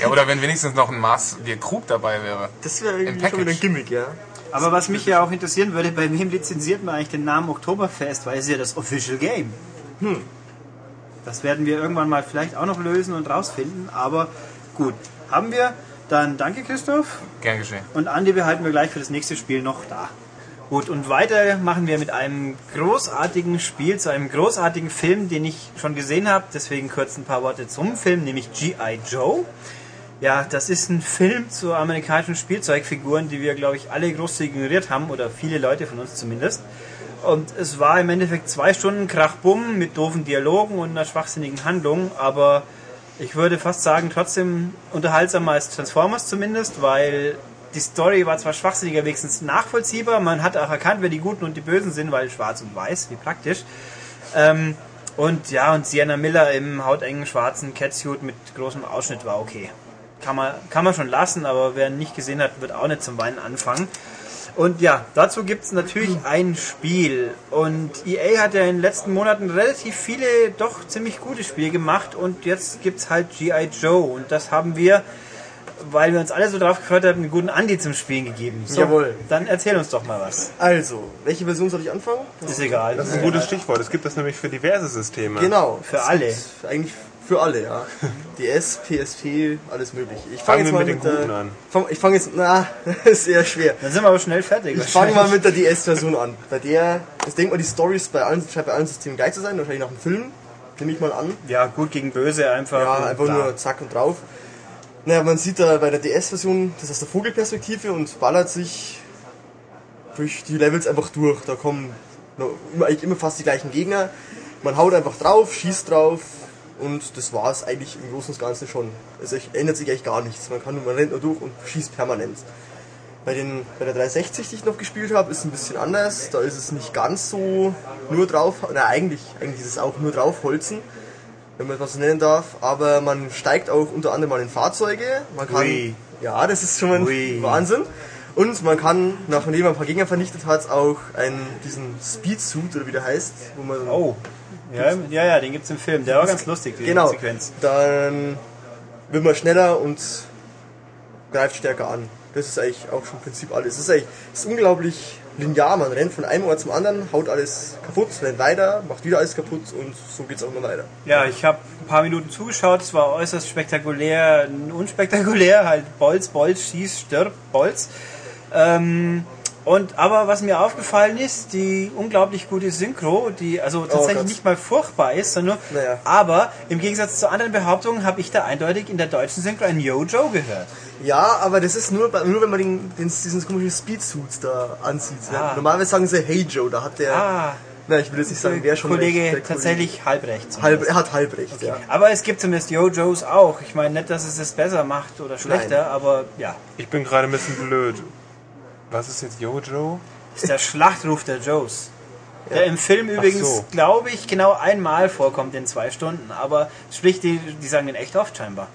Speaker 2: Ja, oder wenn wenigstens noch ein Maß Bier Krug dabei wäre.
Speaker 5: Das wäre irgendwie schon wieder ein. Gimmick, ja.
Speaker 1: Aber was mich ja auch interessieren würde, bei wem lizenziert man eigentlich den Namen Oktoberfest? Weil es ist ja das Official Game. Hm. Das werden wir irgendwann mal vielleicht auch noch lösen und rausfinden. Aber gut, haben wir. Dann danke Christoph.
Speaker 2: Gern geschehen.
Speaker 1: Und Andi behalten wir gleich für das nächste Spiel noch da. Gut, und weiter machen wir mit einem großartigen Spiel zu einem großartigen Film, den ich schon gesehen habe. Deswegen kurz ein paar Worte zum Film, nämlich G.I. Joe. Ja, das ist ein Film zu amerikanischen Spielzeugfiguren, die wir, glaube ich, alle großzügig ignoriert haben, oder viele Leute von uns zumindest. Und es war im Endeffekt zwei Stunden Krachbumm mit doofen Dialogen und einer schwachsinnigen Handlung, aber ich würde fast sagen, trotzdem unterhaltsamer als Transformers zumindest, weil die Story war zwar schwachsinniger, wenigstens nachvollziehbar, man hat auch erkannt, wer die Guten und die Bösen sind, weil schwarz und weiß, wie praktisch. Ähm, und ja, und Sienna Miller im hautengen schwarzen Catsuit mit großem Ausschnitt war okay. Kann man, kann man schon lassen, aber wer nicht gesehen hat, wird auch nicht zum Weinen anfangen. Und ja, dazu gibt es natürlich ein Spiel. Und EA hat ja in den letzten Monaten relativ viele, doch ziemlich gute Spiele gemacht. Und jetzt gibt es halt G.I. Joe. Und das haben wir, weil wir uns alle so drauf gefreut haben, einen guten Andi zum Spielen gegeben. So,
Speaker 5: Jawohl.
Speaker 1: Dann erzähl uns doch mal was.
Speaker 5: Also, welche Version soll ich anfangen?
Speaker 1: Ist egal.
Speaker 4: Das ist ein gutes Stichwort. Es gibt das nämlich für diverse Systeme.
Speaker 5: Genau.
Speaker 1: Für
Speaker 5: Es
Speaker 1: alle.
Speaker 5: Eigentlich für alle, ja. DS, PSP, alles möglich. Ich
Speaker 4: Fangen
Speaker 5: fange
Speaker 4: wir
Speaker 5: jetzt mal
Speaker 4: mit
Speaker 5: mit,
Speaker 4: den Guten
Speaker 5: der,
Speaker 4: an.
Speaker 5: Fang, ich fange jetzt, na, ist sehr schwer.
Speaker 1: Dann sind wir aber schnell fertig.
Speaker 5: Ich fange mal mit der DS-Version an. Bei der, ich denke mal, die Story ist bei allen, scheint bei allen Systemen gleich zu sein, wahrscheinlich nach dem Film. Nehme ich mal an.
Speaker 1: Ja, gut gegen böse einfach.
Speaker 5: Ja, einfach
Speaker 1: bla.
Speaker 5: nur zack und drauf. Naja, man sieht da bei der DS-Version das aus der Vogelperspektive und ballert sich durch die Levels einfach durch. Da kommen eigentlich immer fast die gleichen Gegner. Man haut einfach drauf, schießt drauf und das war es eigentlich im Großen und Ganzen schon. Es ändert sich eigentlich gar nichts. Man, kann, man rennt nur durch und schießt permanent. Bei, den, bei der 360, die ich noch gespielt habe, ist es ein bisschen anders. Da ist es nicht ganz so nur drauf, na eigentlich, eigentlich ist es auch nur draufholzen wenn man das so nennen darf. Aber man steigt auch unter anderem mal in Fahrzeuge. Man kann,
Speaker 1: Ui.
Speaker 5: ja, das ist schon ein
Speaker 1: Ui.
Speaker 5: Wahnsinn. Und man kann, nachdem man ein paar Gegner vernichtet hat, auch einen, diesen Speedsuit oder wie der heißt, wo man
Speaker 1: Oh. Ja, ja, ja, den gibt's im Film. Der war ganz lustig, die
Speaker 5: genau,
Speaker 1: Sequenz.
Speaker 5: dann wird man schneller und greift stärker an. Das ist eigentlich auch schon im Prinzip alles. Das ist eigentlich das ist unglaublich linear. Man rennt von einem Ort zum anderen, haut alles kaputt, rennt weiter, macht wieder alles kaputt und so geht's auch immer weiter.
Speaker 1: Ja, ich habe ein paar Minuten zugeschaut. Es war äußerst spektakulär, unspektakulär. Halt Bolz, Bolz, schieß, stirb, Bolz. Ähm, und aber was mir aufgefallen ist, die unglaublich gute Synchro, die also tatsächlich
Speaker 5: Gott.
Speaker 1: nicht mal furchtbar ist, sondern nur,
Speaker 5: Naja.
Speaker 1: aber im Gegensatz zu anderen Behauptungen habe ich da eindeutig in der deutschen Synchro ein Yo Joe gehört.
Speaker 5: Ja, aber das ist nur, bei- nur wenn man den, den, diesen komischen Speedsuit da ansieht. Ja.
Speaker 1: Ah.
Speaker 5: Normalerweise sagen sie Hey Joe, da hat der,
Speaker 1: Ah,
Speaker 5: na ich will jetzt nicht sagen, wer schon
Speaker 1: Kollege
Speaker 5: recht,
Speaker 1: tatsächlich halbrecht.
Speaker 5: Kollege, halb, er hat halb recht, ja.
Speaker 1: Aber es gibt zumindest Yo Joes auch. Ich meine nicht, dass es es besser macht oder schlechter,
Speaker 5: Nein.
Speaker 1: aber ja,
Speaker 4: Ich bin gerade ein bisschen blöd. Was ist jetzt Jojo?
Speaker 1: ist der Schlachtruf der Joes. Der im Film übrigens,
Speaker 4: so.
Speaker 1: glaube ich, genau einmal vorkommt in zwei Stunden. Aber sprich, die, die sagen den echt oft scheinbar.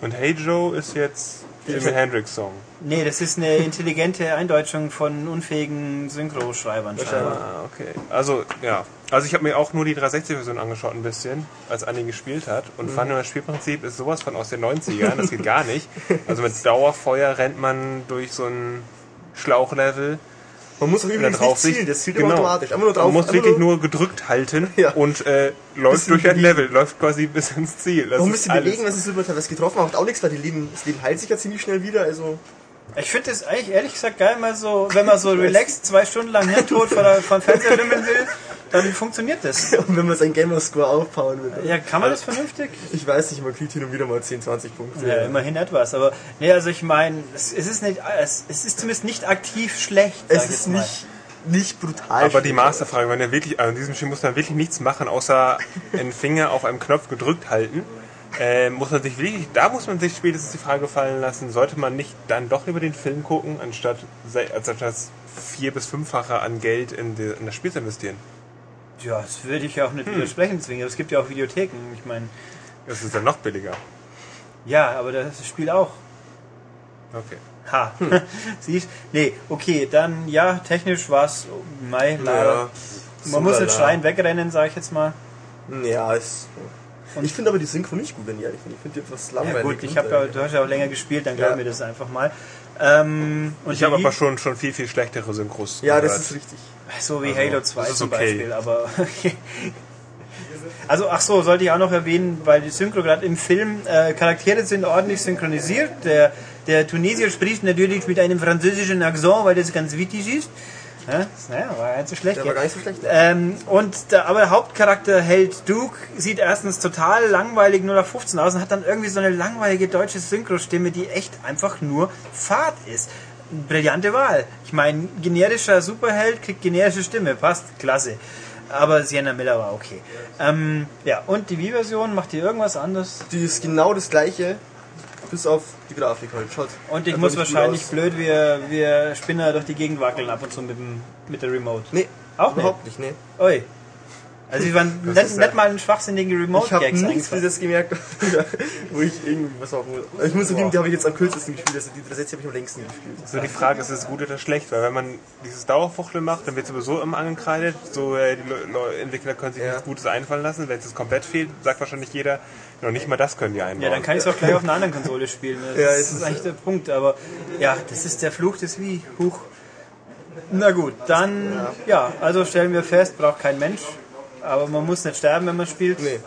Speaker 4: Und Hey Joe ist jetzt
Speaker 2: Jimi Hendrix Song.
Speaker 1: Nee, das ist eine intelligente Eindeutschung von unfähigen Synchroschreibern.
Speaker 2: Ah, okay. Also, ja. Also ich habe mir auch nur die 360-Version angeschaut ein bisschen, als Anni gespielt hat und fand nur das Spielprinzip ist sowas von aus den 90ern, das geht gar nicht. Also mit Dauerfeuer rennt man durch so ein Schlauchlevel.
Speaker 5: Man muss auch übrigens
Speaker 2: drauf
Speaker 5: nicht zielen, das zielt
Speaker 2: genau.
Speaker 5: immer automatisch. Einfach nur drauf.
Speaker 2: Man muss wirklich
Speaker 5: nur,
Speaker 2: nur gedrückt halten
Speaker 5: Ja.
Speaker 2: und äh, läuft durch ein. Level, läuft quasi bis ins Ziel. Das
Speaker 5: noch ein bisschen
Speaker 2: alles.
Speaker 5: bewegen, wenn es super teilweise getroffen macht, auch nichts, weil die Leben, das Leben heilt sich ja ziemlich schnell wieder, also.
Speaker 1: Ich finde das eigentlich ehrlich gesagt geil, mal so, wenn man so relaxed zwei Stunden lang hirntot vor der, vor dem Fernseher lümmeln will, dann funktioniert das.
Speaker 5: Und wenn man seinen Gamerscore aufbauen will.
Speaker 1: Ja, kann man das vernünftig?
Speaker 5: Ich weiß nicht, man kriegt hin und wieder mal 10, 20 Punkte.
Speaker 1: Ja, immerhin etwas. Aber nee, also ich meine, es, es ist nicht, es, es ist zumindest nicht aktiv schlecht.
Speaker 5: Es ist
Speaker 1: mal.
Speaker 5: nicht, nicht brutal.
Speaker 2: Aber die. Masterfrage, wenn er wirklich, also in diesem Spiel muss man wirklich nichts machen, außer einen Finger auf einem Knopf gedrückt halten. Äh, muss man sich wirklich, da muss man sich spätestens die Frage fallen lassen, sollte man nicht dann doch lieber den Film gucken, anstatt, se- anstatt das vier- bis fünffache an Geld in, die, in das Spiel zu investieren?
Speaker 1: Ja, das würde ich ja auch nicht widersprechen zwingen. aber Es gibt ja auch Videotheken. Ich meine,
Speaker 2: Das ist dann noch billiger.
Speaker 1: ja, aber das Spiel auch.
Speaker 2: Okay.
Speaker 1: Ha. Siehst? Nee, okay, dann ja, technisch war es Mai, leider.
Speaker 5: Ja,
Speaker 1: Man muss
Speaker 5: lala.
Speaker 1: schreien, wegrennen, sag ich jetzt mal.
Speaker 5: Ja, es. Ich finde aber die Synchro nicht gut, wenn ich ehrlich bin. Ich finde die etwas langweilig.
Speaker 1: Ja gut, ich habe ja,
Speaker 5: äh,
Speaker 1: du hast ja auch länger gespielt, dann glaub
Speaker 5: Ja.
Speaker 1: mir das einfach mal. Ähm, und
Speaker 2: Ich habe
Speaker 1: die-
Speaker 2: aber schon, schon viel, viel schlechtere Synchros.
Speaker 5: Ja, das
Speaker 2: gehört.
Speaker 5: ist richtig.
Speaker 1: So wie
Speaker 2: Also,
Speaker 1: Halo 2
Speaker 2: das ist
Speaker 1: zum
Speaker 2: okay.
Speaker 1: Beispiel, aber Also, ach so, sollte ich auch noch erwähnen, weil die Synchro gerade im Film, äh, Charaktere sind ordentlich synchronisiert. Der, der Tunesier spricht natürlich mit einem französischen Akzent, weil das ganz wichtig ist. Ja, naja, war gar nicht so schlecht.
Speaker 5: Der war gar nicht so schlecht.
Speaker 1: Ähm, und der, aber der Hauptcharakter Held Duke sieht erstens total langweilig 0 auf 15 aus und hat dann irgendwie so eine langweilige deutsche Synchrostimme, die echt einfach nur Fahrt ist. Brillante Wahl. Ich meine, generischer Superheld kriegt generische Stimme, passt, klasse. Aber Sienna Miller war okay. Ähm, ja, und die Wii-Version macht hier irgendwas anderes.
Speaker 5: Die ist genau das gleiche, bis auf die Grafik halt. Schaut
Speaker 1: Und ich muss
Speaker 5: nicht
Speaker 1: wahrscheinlich blöd wie, wie Spinner durch die Gegend wackeln ab und zu mit, dem, mit der Remote.
Speaker 5: Nee,
Speaker 1: Auch nicht?
Speaker 5: überhaupt nicht, nee.
Speaker 1: Ui. Also wir waren nicht, nicht mal einen schwachsinnigen
Speaker 5: Ich habe
Speaker 1: Remote-Gags
Speaker 5: nichts
Speaker 1: eingefallen.
Speaker 5: das gemerkt, wo ich irgendwie was machen muss. Ich muss zugeben, die habe ich jetzt am kürzesten gespielt. Also die 360 habe ich am längsten gespielt.
Speaker 2: So die Frage ist, ist es gut oder schlecht? Weil wenn man dieses Dauerfuchteln macht, dann wird sowieso immer angekreidet. So äh, die Le- Le- Entwickler können sich
Speaker 5: Ja.
Speaker 2: nichts Gutes einfallen lassen. Wenn es komplett fehlt, sagt wahrscheinlich jeder, noch nicht mal das können die einbauen.
Speaker 1: Ja, dann kann ich es auch gleich auf einer anderen Konsole spielen. Das
Speaker 5: Ja,
Speaker 1: ist,
Speaker 5: es ist-
Speaker 1: eigentlich der Punkt. Aber ja, das ist der Fluch des Wii. Huch. Na gut, dann, ja, also stellen wir fest, braucht kein Mensch. Aber man muss nicht sterben, wenn man spielt.
Speaker 5: Nee.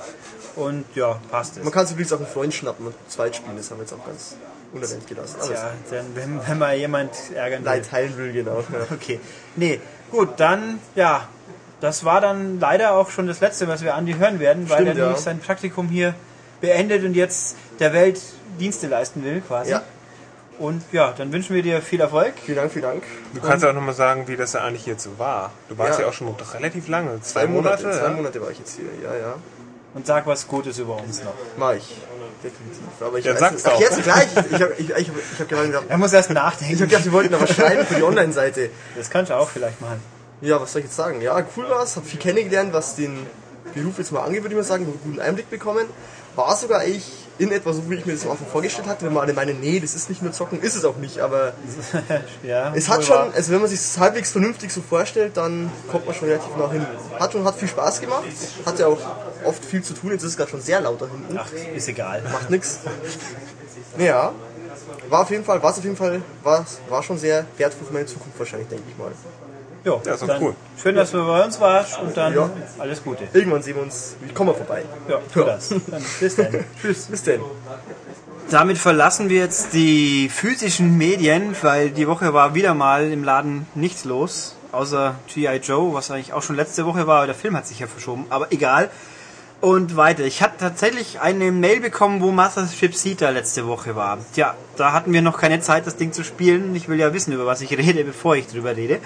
Speaker 1: Und ja, passt es.
Speaker 5: Man kann es übrigens auch einen Freund schnappen und zweit spielen. Das haben wir jetzt auch ganz unerwähnt gelassen. Aber
Speaker 1: Ja, dann, wenn, wenn man jemand ärgern will.
Speaker 5: Leid teilen will, genau.
Speaker 1: Okay. Nee, gut, dann, ja, das war dann leider auch schon das Letzte, was wir Andi hören werden, weil
Speaker 5: Stimmt,
Speaker 1: er nämlich
Speaker 5: ja.
Speaker 1: sein Praktikum hier beendet und jetzt der Welt Dienste leisten will, quasi.
Speaker 5: ja,
Speaker 1: Und ja, dann wünschen wir dir viel Erfolg.
Speaker 5: vielen Dank, vielen Dank.
Speaker 2: Du kannst auch nochmal sagen, wie das ja eigentlich jetzt so war. Du warst ja,
Speaker 5: Ja.
Speaker 2: auch schon relativ lange. Zwei,
Speaker 5: Zwei Monate,
Speaker 2: Monate.
Speaker 5: zwei
Speaker 2: ja?
Speaker 5: Monate war ich jetzt hier. Ja, ja.
Speaker 1: Und sag was Gutes über uns noch.
Speaker 5: Mach ich. Definitiv. Aber ich
Speaker 2: Ja,
Speaker 5: weiß
Speaker 2: sag's doch.
Speaker 5: jetzt gleich. Ich habe ich, ich, ich hab gerade gedacht,
Speaker 1: Er muss erst nachdenken.
Speaker 5: ich hab gedacht, wir wollten aber schreiben für die Online-Seite.
Speaker 1: das kannst du auch vielleicht machen.
Speaker 5: Ja, was soll ich jetzt sagen? Ja, cool war's. Hab viel kennengelernt, was den Beruf jetzt mal angeht, würde ich mal sagen. Einen guten Einblick bekommen. War sogar ich in etwa so, wie ich mir das am Anfang vorgestellt hatte. Wenn man alle meinen, nee, das ist nicht nur Zocken, ist es auch nicht. Aber
Speaker 1: Ja,
Speaker 5: es hat schon, also wenn man sich halbwegs vernünftig so vorstellt, dann kommt man schon relativ nah hin. Hat schon hat viel Spaß gemacht. Hat ja auch oft viel zu tun. Jetzt ist es gerade schon sehr laut da hinten.
Speaker 1: Ach, ist egal.
Speaker 5: Macht nix. Ja. War auf jeden Fall, war auf jeden Fall, war, war schon sehr wertvoll für meine Zukunft wahrscheinlich, denke ich mal.
Speaker 1: Jo,
Speaker 2: Ja, ist
Speaker 1: dann
Speaker 2: cool.
Speaker 1: Schön, dass du bei uns warst und dann
Speaker 5: Ja.
Speaker 1: alles Gute.
Speaker 5: Irgendwann sehen wir uns, ich komme mal vorbei.
Speaker 1: Ja, tu das. Dann bis dann.
Speaker 5: Tschüss. Bis denn.
Speaker 1: Damit verlassen wir jetzt die physischen Medien, weil die Woche war wieder mal im Laden nichts los, außer G.I. Joe, was eigentlich auch schon letzte Woche war, aber der Film hat sich ja verschoben, aber egal. Und weiter. Ich hatte tatsächlich eine Mail bekommen, wo Mothership Sita letzte Woche war. Tja, da hatten wir noch keine Zeit, das Ding zu spielen. Ich will ja wissen, über was ich rede, bevor ich drüber rede.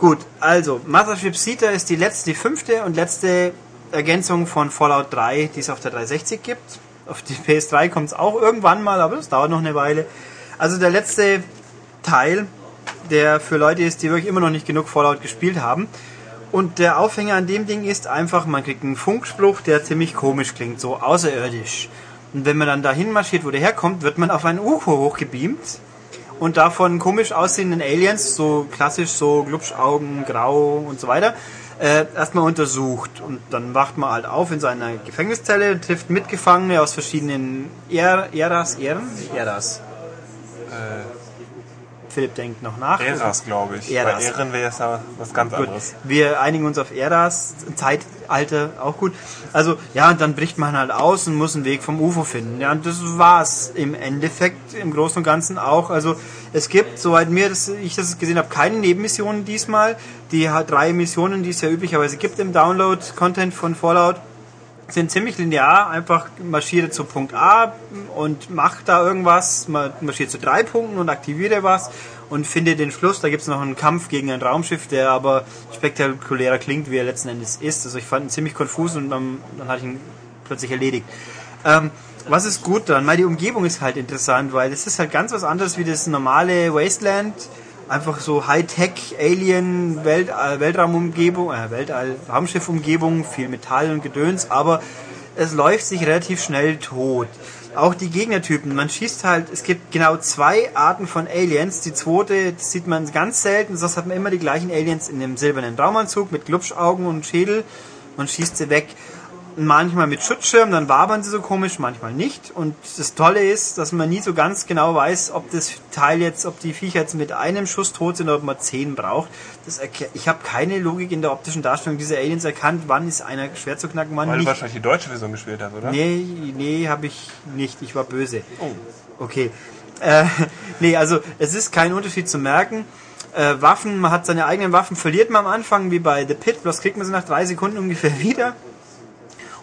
Speaker 1: Gut, also Mothership Sita ist die letzte, die fünfte und letzte Ergänzung von Fallout 3, die es auf der 360 gibt. Auf die PS3 kommt es auch irgendwann mal, aber das dauert noch eine Weile. Also der letzte Teil, der für Leute ist, die wirklich immer noch nicht genug Fallout gespielt haben. Und der Aufhänger an dem Ding ist einfach, man kriegt einen Funkspruch, der ziemlich komisch klingt, so außerirdisch. Und wenn man dann dahin marschiert, wo der herkommt, wird man auf ein UFO hochgebeamt und davon komisch aussehenden Aliens, so klassisch so Glubschaugen, grau und so weiter, äh, erstmal untersucht. Und dann wacht man halt auf in seiner Gefängniszelle, trifft Mitgefangene aus verschiedenen er Eras, Ehren? Eras. Philipp denkt noch nach.
Speaker 2: Eras, glaube ich.
Speaker 1: Eras.
Speaker 2: Bei Ehren wäre es ja was ganz
Speaker 1: Gut,
Speaker 2: anderes.
Speaker 1: wir einigen uns auf Eras, Zeitalter, auch gut. Also, ja, und dann bricht man halt aus und muss einen Weg vom UFO finden. Ja, und das war's im Endeffekt im Großen und Ganzen auch. Also, es gibt, soweit mir das, ich das gesehen habe, keine Nebenmissionen diesmal. Die drei Missionen, die es ja üblicherweise gibt im Download-Content von Fallout sind ziemlich linear, einfach marschiere zu Punkt A und macht da irgendwas, man marschiert zu drei Punkten und aktiviere was und finde den Schluss. Da gibt es noch einen Kampf gegen ein Raumschiff, der aber spektakulärer klingt, wie er letzten Endes ist. Also ich fand ihn ziemlich konfus und dann, dann hatte ich ihn plötzlich erledigt. Ähm, was ist gut dran? Weil die Umgebung ist halt interessant, weil es ist halt ganz was anderes wie das normale Wasteland. Einfach so Hightech, Alien, Welt, äh, Weltraumumgebung, äh, Weltall, Raumschiffumgebung, viel Metall und Gedöns, aber es läuft sich relativ schnell tot. Auch die Gegnertypen, man schießt halt, es gibt genau zwei Arten von Aliens. Die zweite sieht man ganz selten, sonst hat man immer die gleichen Aliens in dem silbernen Raumanzug mit Glubschaugen und Schädel und schießt sie weg manchmal mit Schutzschirm, dann wabern sie so komisch, manchmal nicht. Und das Tolle ist, dass man nie so ganz genau weiß, ob das Teil jetzt, ob die Viecher jetzt mit einem Schuss tot sind oder ob man zehn braucht. Das ich habe keine Logik in der optischen Darstellung dieser Aliens erkannt, wann ist einer schwer zu knacken, wann
Speaker 2: Weil du
Speaker 1: nicht.
Speaker 2: wahrscheinlich die deutsche Version gespielt hast, oder?
Speaker 1: Nee, nee, habe ich nicht. Ich war böse. Okay. Äh, nee, also es ist kein Unterschied zu merken. Äh, Waffen, man hat seine eigenen Waffen, verliert man am Anfang wie bei The Pit, bloß kriegt man sie nach drei Sekunden ungefähr wieder.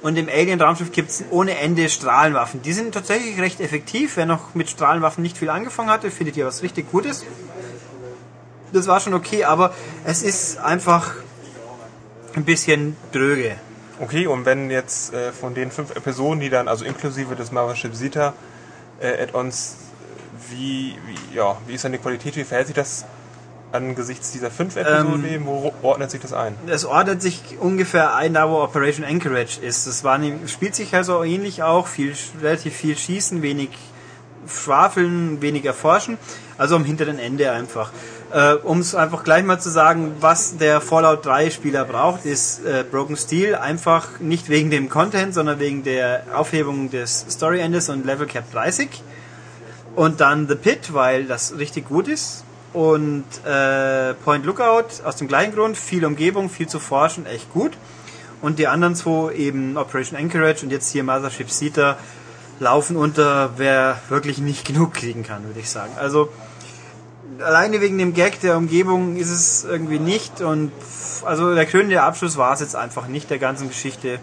Speaker 1: Und im Alien-Raumschiff gibt es ohne Ende Strahlenwaffen. Die sind tatsächlich recht effektiv. Wer noch mit Strahlenwaffen nicht viel angefangen hatte, findet ihr was richtig Gutes. Das war schon okay, aber es ist einfach ein bisschen dröge.
Speaker 2: Okay, und wenn jetzt äh, von den fünf Episoden, die dann, also inklusive des Mothership Zeta äh, Add-ons, wie, wie, ja, wie ist dann die Qualität, wie verhält sich das angesichts dieser fünf Episoden,
Speaker 1: Ähm,
Speaker 2: wo ordnet sich das ein?
Speaker 1: Es ordnet sich ungefähr ein, da wo Operation Anchorage ist. Das war spielt sich also ähnlich auch, viel, relativ viel Schießen, wenig Schwafeln, wenig Erforschen. Also am hinteren Ende einfach. Äh, um es einfach gleich mal zu sagen, was der Fallout 3 Spieler braucht, ist äh, Broken Steel. Einfach nicht wegen dem Content, sondern wegen der Aufhebung des Story Endes und Level Cap 30. Und dann The Pit, weil das richtig gut ist. Und äh, Point Lookout aus dem gleichen Grund, viel Umgebung, viel zu forschen, echt gut. Und die anderen zwei eben Operation Anchorage und jetzt hier Mothership Zeta laufen unter, wer wirklich nicht genug kriegen kann, würde ich sagen. Also alleine wegen dem Gag der Umgebung ist es irgendwie nicht und also der krönende Abschluss war es jetzt einfach nicht der ganzen Geschichte.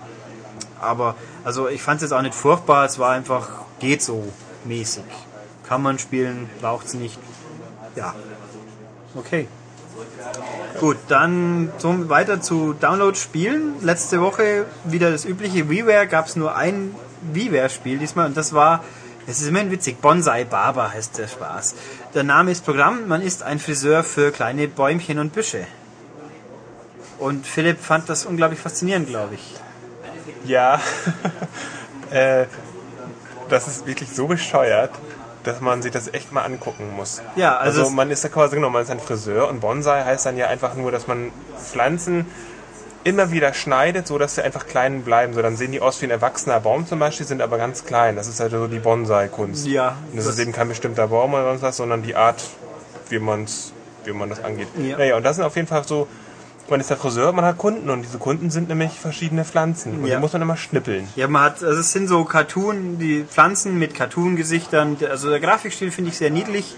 Speaker 1: Aber also ich fand es jetzt auch nicht furchtbar, es war einfach geht so mäßig. Kann man spielen, braucht es nicht. Ja. Okay. Gut, dann zum, weiter zu Download-Spielen. Letzte Woche wieder das übliche WiiWare, gab es nur ein WiiWare-Spiel diesmal und das war, es ist immerhin witzig, Bonsai Barber heißt der Spaß. Der Name ist Programm, man ist ein Friseur für kleine Bäumchen und Büsche. Und Philipp fand das unglaublich faszinierend, glaube ich.
Speaker 2: Ja, äh, das ist wirklich so bescheuert, dass man sich das echt mal angucken muss.
Speaker 1: Ja, also
Speaker 2: also man ist ja quasi genau, man ist ein Friseur und Bonsai heißt dann ja einfach nur, dass man Pflanzen immer wieder schneidet, so dass sie einfach klein bleiben. So dann sehen die aus wie ein erwachsener Baum zum Beispiel, sind aber ganz klein. Das ist halt so die Bonsai-Kunst.
Speaker 1: Ja,
Speaker 2: Und das,
Speaker 1: das-
Speaker 2: ist eben kein bestimmter Baum oder sonst was, sondern die Art, wie man's, wie man das angeht.
Speaker 1: Ja.
Speaker 2: Naja, und das sind auf jeden Fall so. Man ist der Friseur, man hat Kunden und diese Kunden sind nämlich verschiedene Pflanzen. Und
Speaker 1: Ja.
Speaker 2: die muss man immer schnippeln.
Speaker 1: Ja, man hat, also es sind so Cartoon, die Pflanzen mit Cartoon-Gesichtern. Also der Grafikstil finde ich sehr niedlich,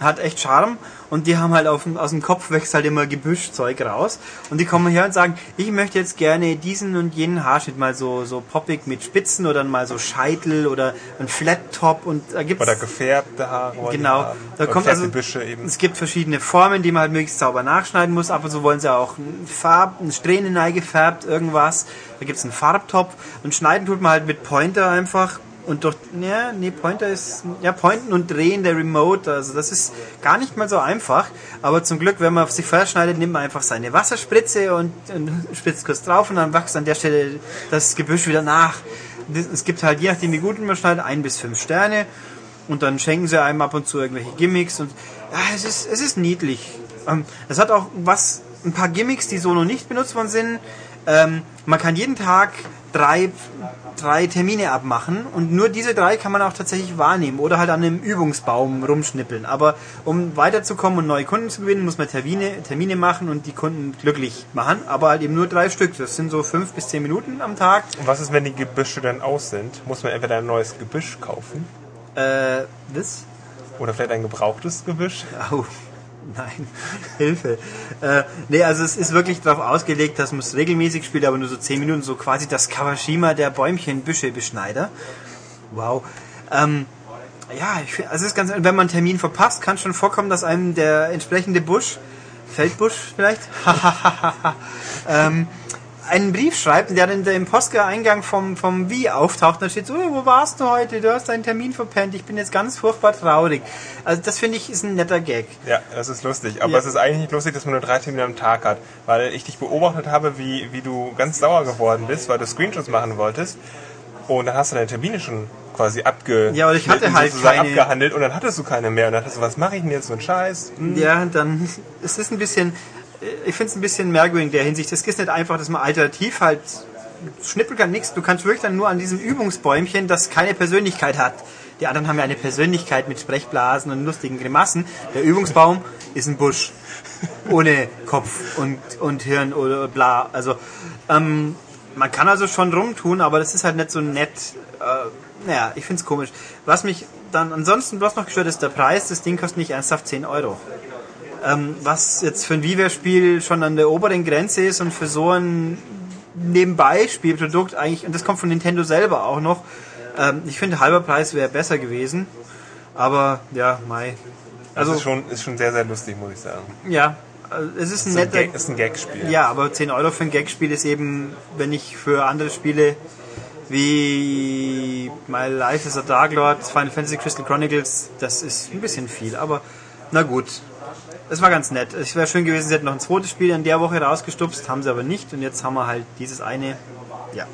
Speaker 1: hat echt Charme. Und die haben halt auf, dem- aus dem Kopf wächst halt immer Gebüschzeug raus. Und die kommen her und sagen, ich möchte jetzt gerne diesen und jenen Haarschnitt mal so, so poppig mit Spitzen oder mal so Scheitel oder ein Flat Top und da gibt's
Speaker 2: Oder gefärbte Haare.
Speaker 1: Genau,
Speaker 2: haben.
Speaker 1: da kommt also,
Speaker 2: Büsche eben.
Speaker 1: es gibt verschiedene Formen, die man halt möglichst sauber nachschneiden muss. Ab und zu wollen sie auch ein Farb, ein Strähnen gefärbt, irgendwas. Da gibt's einen Farbtopf und schneiden tut man halt mit Pointer einfach und durch, ja, nee, Pointer ist, ja, Pointen und Drehen der Remote, also das ist gar nicht mal so einfach. Aber zum Glück, wenn man sich verschneidet, nimmt man einfach seine Wasserspritze und, und spritzt kurz drauf und dann wächst an der Stelle das Gebüsch wieder nach. es gibt halt, je nachdem wie gut man schneidet, ein bis fünf Sterne. Und dann schenken sie einem ab und zu irgendwelche Gimmicks. Und ja, es ist, es ist niedlich. Ähm, es hat auch was, ein paar Gimmicks, die so noch nicht benutzt worden sind. Ähm, man kann jeden Tag drei, drei Termine abmachen und nur diese drei kann man auch tatsächlich wahrnehmen oder halt an einem Übungsbaum rumschnippeln. Aber um weiterzukommen und neue Kunden zu gewinnen, muss man Termine, Termine machen und die Kunden glücklich machen. Aber halt eben nur drei Stück. Das sind so fünf bis zehn Minuten am Tag.
Speaker 2: Und was ist, wenn die Gebüsche dann aus sind? Muss man entweder ein neues Gebüsch kaufen?
Speaker 1: Äh, das?
Speaker 2: Oder vielleicht ein gebrauchtes Gebüsch?
Speaker 1: Au. Nein, Hilfe. Äh, nee, also es ist wirklich darauf ausgelegt, dass man es regelmäßig spielt, aber nur so 10 Minuten, so quasi das Kawashima der Bäumchen, Büsche, Beschneider. Wow. Ähm, ja, ich, also es ist ganz, wenn man einen Termin verpasst, kann schon vorkommen, dass einem der entsprechende Busch, Feldbusch vielleicht, ähm, einen Brief schreibt, der dann im Posteingang vom, vom Wie auftaucht. Da steht so, wo warst du heute? Du hast deinen Termin verpennt. Ich bin jetzt ganz furchtbar traurig. Also das finde ich ist ein netter Gag.
Speaker 2: Ja, das ist lustig. Aber
Speaker 1: Ja.
Speaker 2: es ist eigentlich nicht lustig, dass man nur drei Termine am Tag hat. Weil ich dich beobachtet habe, wie, wie du ganz sauer geworden bist, weil du Screenshots machen wolltest. Und dann hast du deine Termine schon quasi abge
Speaker 1: Ja, ich hatte halt keine-
Speaker 2: abgehandelt und dann hattest du keine mehr. Und dann dachtest du, was mache ich denn jetzt so einen Scheiß? Hm.
Speaker 1: Ja, dann es ist ein bisschen, ich finde es ein bisschen merkwürdig in der Hinsicht. Es ist nicht einfach, dass man alternativ halt schnippeln kann, nichts. Du kannst wirklich dann nur an diesem Übungsbäumchen, das keine Persönlichkeit hat. Die anderen haben ja eine Persönlichkeit mit Sprechblasen und lustigen Grimassen. Der Übungsbaum ist ein Busch. Ohne Kopf und, und Hirn oder bla. Also, ähm, man kann also schon rumtun, aber das ist halt nicht so nett. Äh, naja, ich find's komisch. Was mich dann ansonsten bloß noch gestört ist der Preis. Das Ding kostet nicht ernsthaft 10 Euro. Ähm, was jetzt für ein Viva-Spiel schon an der oberen Grenze ist und für so ein Nebenbei-Spielprodukt eigentlich, und das kommt von Nintendo selber auch noch. Ähm, ich finde, halber Preis wäre besser gewesen. Aber ja, Mai.
Speaker 2: Also
Speaker 1: Also,
Speaker 2: ist schon, ist schon sehr, sehr lustig, muss ich sagen.
Speaker 1: ja, also es ist ein netter.
Speaker 2: Gag, ist ein Gag-Spiel.
Speaker 1: Ja, aber 10 Euro für ein Gag-Spiel ist eben, wenn ich für andere Spiele wie My Life is a Dark Lord, Final Fantasy Crystal Chronicles, das ist ein bisschen viel, aber na gut. Es war ganz nett. Es wäre schön gewesen, sie hätten noch ein zweites Spiel in der Woche rausgestupst, haben sie aber nicht und jetzt haben wir halt dieses eine. Ja.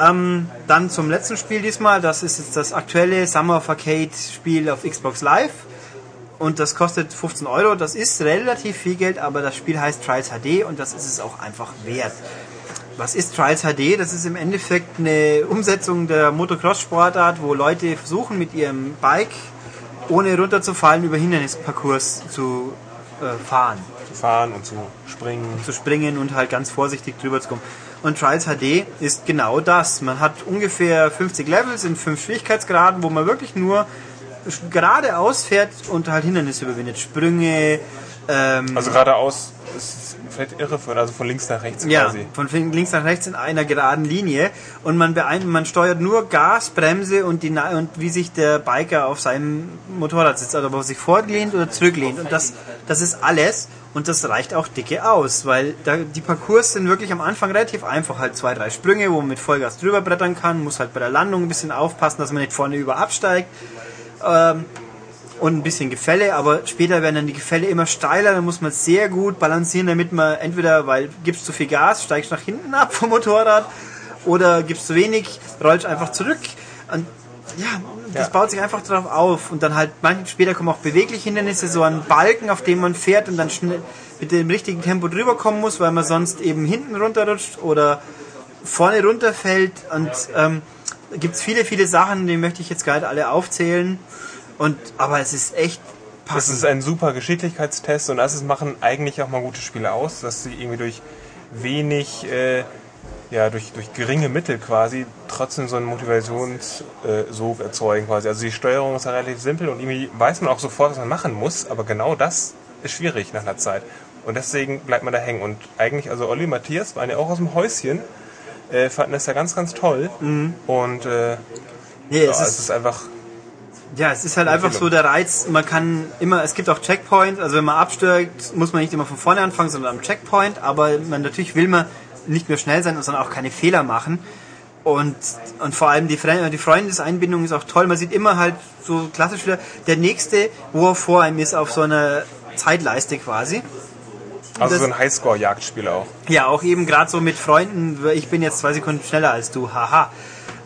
Speaker 1: Ähm, dann zum letzten Spiel diesmal, das ist jetzt das aktuelle Summer of Arcade Spiel auf Xbox Live und das kostet 15 Euro. Das ist relativ viel Geld, aber das Spiel heißt Trials HD und das ist es auch einfach wert. Was ist Trials HD? Das ist im Endeffekt eine Umsetzung der Motocross-Sportart, wo Leute versuchen mit ihrem Bike ohne runterzufallen über Hindernisparcours zu äh, fahren
Speaker 2: Zu fahren und zu springen.
Speaker 1: zu springen und halt ganz vorsichtig drüber zu kommen. Und Trials HD ist genau das. Man hat ungefähr 50 Levels in fünf Schwierigkeitsgraden, wo man wirklich nur geradeaus fährt und halt Hindernisse überwindet. Sprünge, ähm,
Speaker 2: Also geradeaus ist vielleicht irre, von, also von links nach rechts
Speaker 1: ja,
Speaker 2: quasi.
Speaker 1: von links nach rechts in einer geraden Linie. Und man, man steuert nur Gas, Bremse und, die, und wie sich der Biker auf seinem Motorrad sitzt, also ob er sich fortlehnt oder zurücklehnt. Und das, das ist alles. Und das reicht auch dicke aus, weil da, die Parcours sind wirklich am Anfang relativ einfach, halt zwei, drei Sprünge, wo man mit Vollgas drüber brettern kann, muss halt bei der Landung ein bisschen aufpassen, dass man nicht vorne über absteigt. Ähm, und ein bisschen Gefälle, aber später werden dann die Gefälle immer steiler, dann muss man sehr gut balancieren, damit man entweder, weil gibst zu viel Gas, steigst nach hinten ab vom Motorrad oder gibst zu wenig, rollst einfach zurück und ja, das
Speaker 2: Ja.
Speaker 1: baut sich einfach darauf auf und dann halt manchmal später kommen auch bewegliche Hindernisse, so ein Balken, auf dem man fährt und dann schnell mit dem richtigen Tempo drüber kommen muss, weil man sonst eben hinten runterrutscht oder vorne runterfällt und ähm, gibt es viele, viele Sachen, die möchte ich jetzt nicht alle aufzählen. Und, aber es ist echt
Speaker 2: Das
Speaker 1: passend.
Speaker 2: ist ein super Geschicklichkeitstest und das machen eigentlich auch mal gute Spiele aus, dass sie irgendwie durch wenig, äh, ja, durch, durch geringe Mittel quasi trotzdem so einen Motivationssog äh, erzeugen quasi. Also die Steuerung ist ja relativ simpel und irgendwie weiß man auch sofort, was man machen muss, aber genau das ist schwierig nach einer Zeit. Und deswegen bleibt man da hängen. Und eigentlich, also Olli und Matthias waren ja auch aus dem Häuschen, äh, fanden das ja ganz, ganz toll. Und äh,
Speaker 1: nee,
Speaker 2: ja,
Speaker 1: es
Speaker 2: es
Speaker 1: ist,
Speaker 2: ist einfach
Speaker 1: ja, es ist halt einfach so der Reiz, man kann immer, es gibt auch Checkpoints, also wenn man abstürzt, muss man nicht immer von vorne anfangen, sondern am Checkpoint, aber man, natürlich will man nicht nur schnell sein, sondern auch keine Fehler machen. Und, und vor allem die, Fre die Freundeseinbindung ist auch toll. Man sieht immer halt so klassisch wieder der nächste, wo er vor einem ist, auf so einer Zeitleiste quasi.
Speaker 2: also
Speaker 1: das-
Speaker 2: so ein Highscore-Jagdspiel auch.
Speaker 1: Ja, auch eben gerade so mit Freunden, ich bin jetzt zwei Sekunden schneller als du, haha.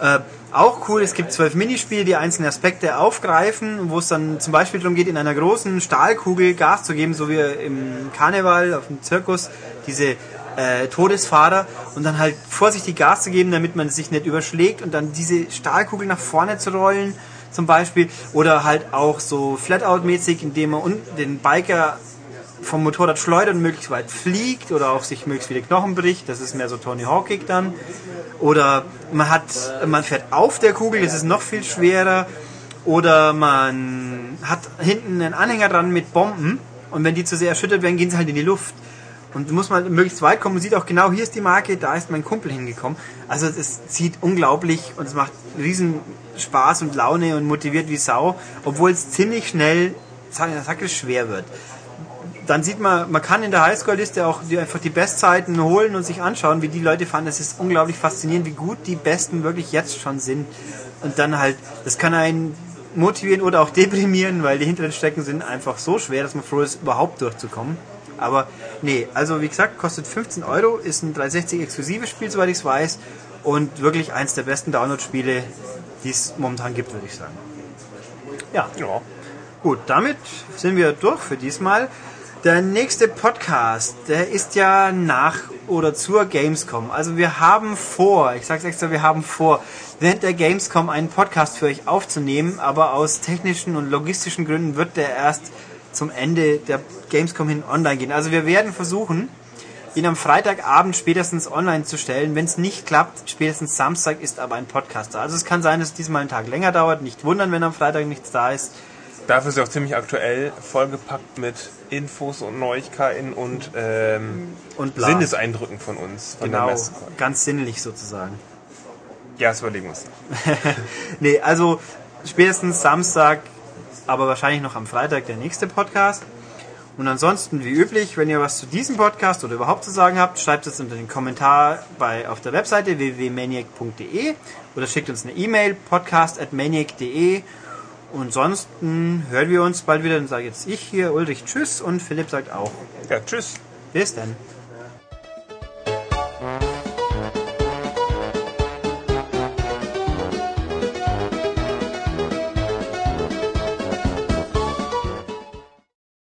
Speaker 1: Äh, auch cool, es gibt zwölf Minispiele, die einzelne Aspekte aufgreifen, wo es dann zum Beispiel darum geht, in einer großen Stahlkugel Gas zu geben, so wie im Karneval, auf dem Zirkus, diese äh, Todesfahrer und dann halt vorsichtig Gas zu geben, damit man sich nicht überschlägt und dann diese Stahlkugel nach vorne zu rollen zum Beispiel oder halt auch so Flatout-mäßig, indem man den Biker vom Motorrad schleudert und möglichst weit fliegt oder auch sich möglichst viele Knochen bricht. Das ist mehr so Tony Hawkig dann. Oder man hat, man fährt auf der Kugel, das ist noch viel schwerer. Oder man hat hinten einen Anhänger dran mit Bomben und wenn die zu sehr erschüttert werden, gehen sie halt in die Luft. Und muss man möglichst weit kommen. Man sieht auch genau, hier ist die Marke, da ist mein Kumpel hingekommen. Also es zieht unglaublich und es macht riesen Spaß und Laune und motiviert wie Sau, obwohl es ziemlich schnell, sag ich, schwer wird. Dann sieht man, man kann in der Highscore-Liste auch die, einfach die Bestzeiten holen und sich anschauen, wie die Leute fahren. Das ist unglaublich faszinierend, wie gut die Besten wirklich jetzt schon sind. Und dann halt, das kann einen motivieren oder auch deprimieren, weil die hinteren Strecken sind einfach so schwer, dass man froh ist, überhaupt durchzukommen. Aber nee, also wie gesagt, kostet 15 Euro, ist ein 360 exklusives Spiel, soweit ich es weiß. Und wirklich eins der besten Download-Spiele, die es momentan gibt, würde ich sagen. Ja. ja. Gut, damit sind wir durch für diesmal. Der nächste Podcast, der ist ja nach oder zur Gamescom. Also wir haben vor, ich sag's extra, wir haben vor, während der Gamescom einen Podcast für euch aufzunehmen, aber aus technischen und logistischen Gründen wird der erst zum Ende der Gamescom hin online gehen. Also wir werden versuchen, ihn am Freitagabend spätestens online zu stellen. Wenn es nicht klappt, spätestens Samstag ist aber ein Podcast da. Also es kann sein, dass es diesmal einen Tag länger dauert. Nicht wundern, wenn am Freitag nichts da ist.
Speaker 2: Dafür ist er auch ziemlich aktuell, vollgepackt mit Infos und Neuigkeiten und, ähm, und Sinneseindrücken von uns. Von
Speaker 1: genau, ganz sinnlich sozusagen.
Speaker 2: Ja, das überlegen wir uns.
Speaker 1: nee, also spätestens Samstag aber wahrscheinlich noch am Freitag der nächste Podcast. Und ansonsten, wie üblich, wenn ihr was zu diesem Podcast oder überhaupt zu sagen habt, schreibt es unter den Kommentar bei, auf der Webseite www.maniac.de oder schickt uns eine E-Mail podcast.maniac.de und ansonsten hören wir uns bald wieder. Dann sage jetzt ich hier Ulrich Tschüss und Philipp sagt auch.
Speaker 2: Ja, Tschüss.
Speaker 1: Bis dann.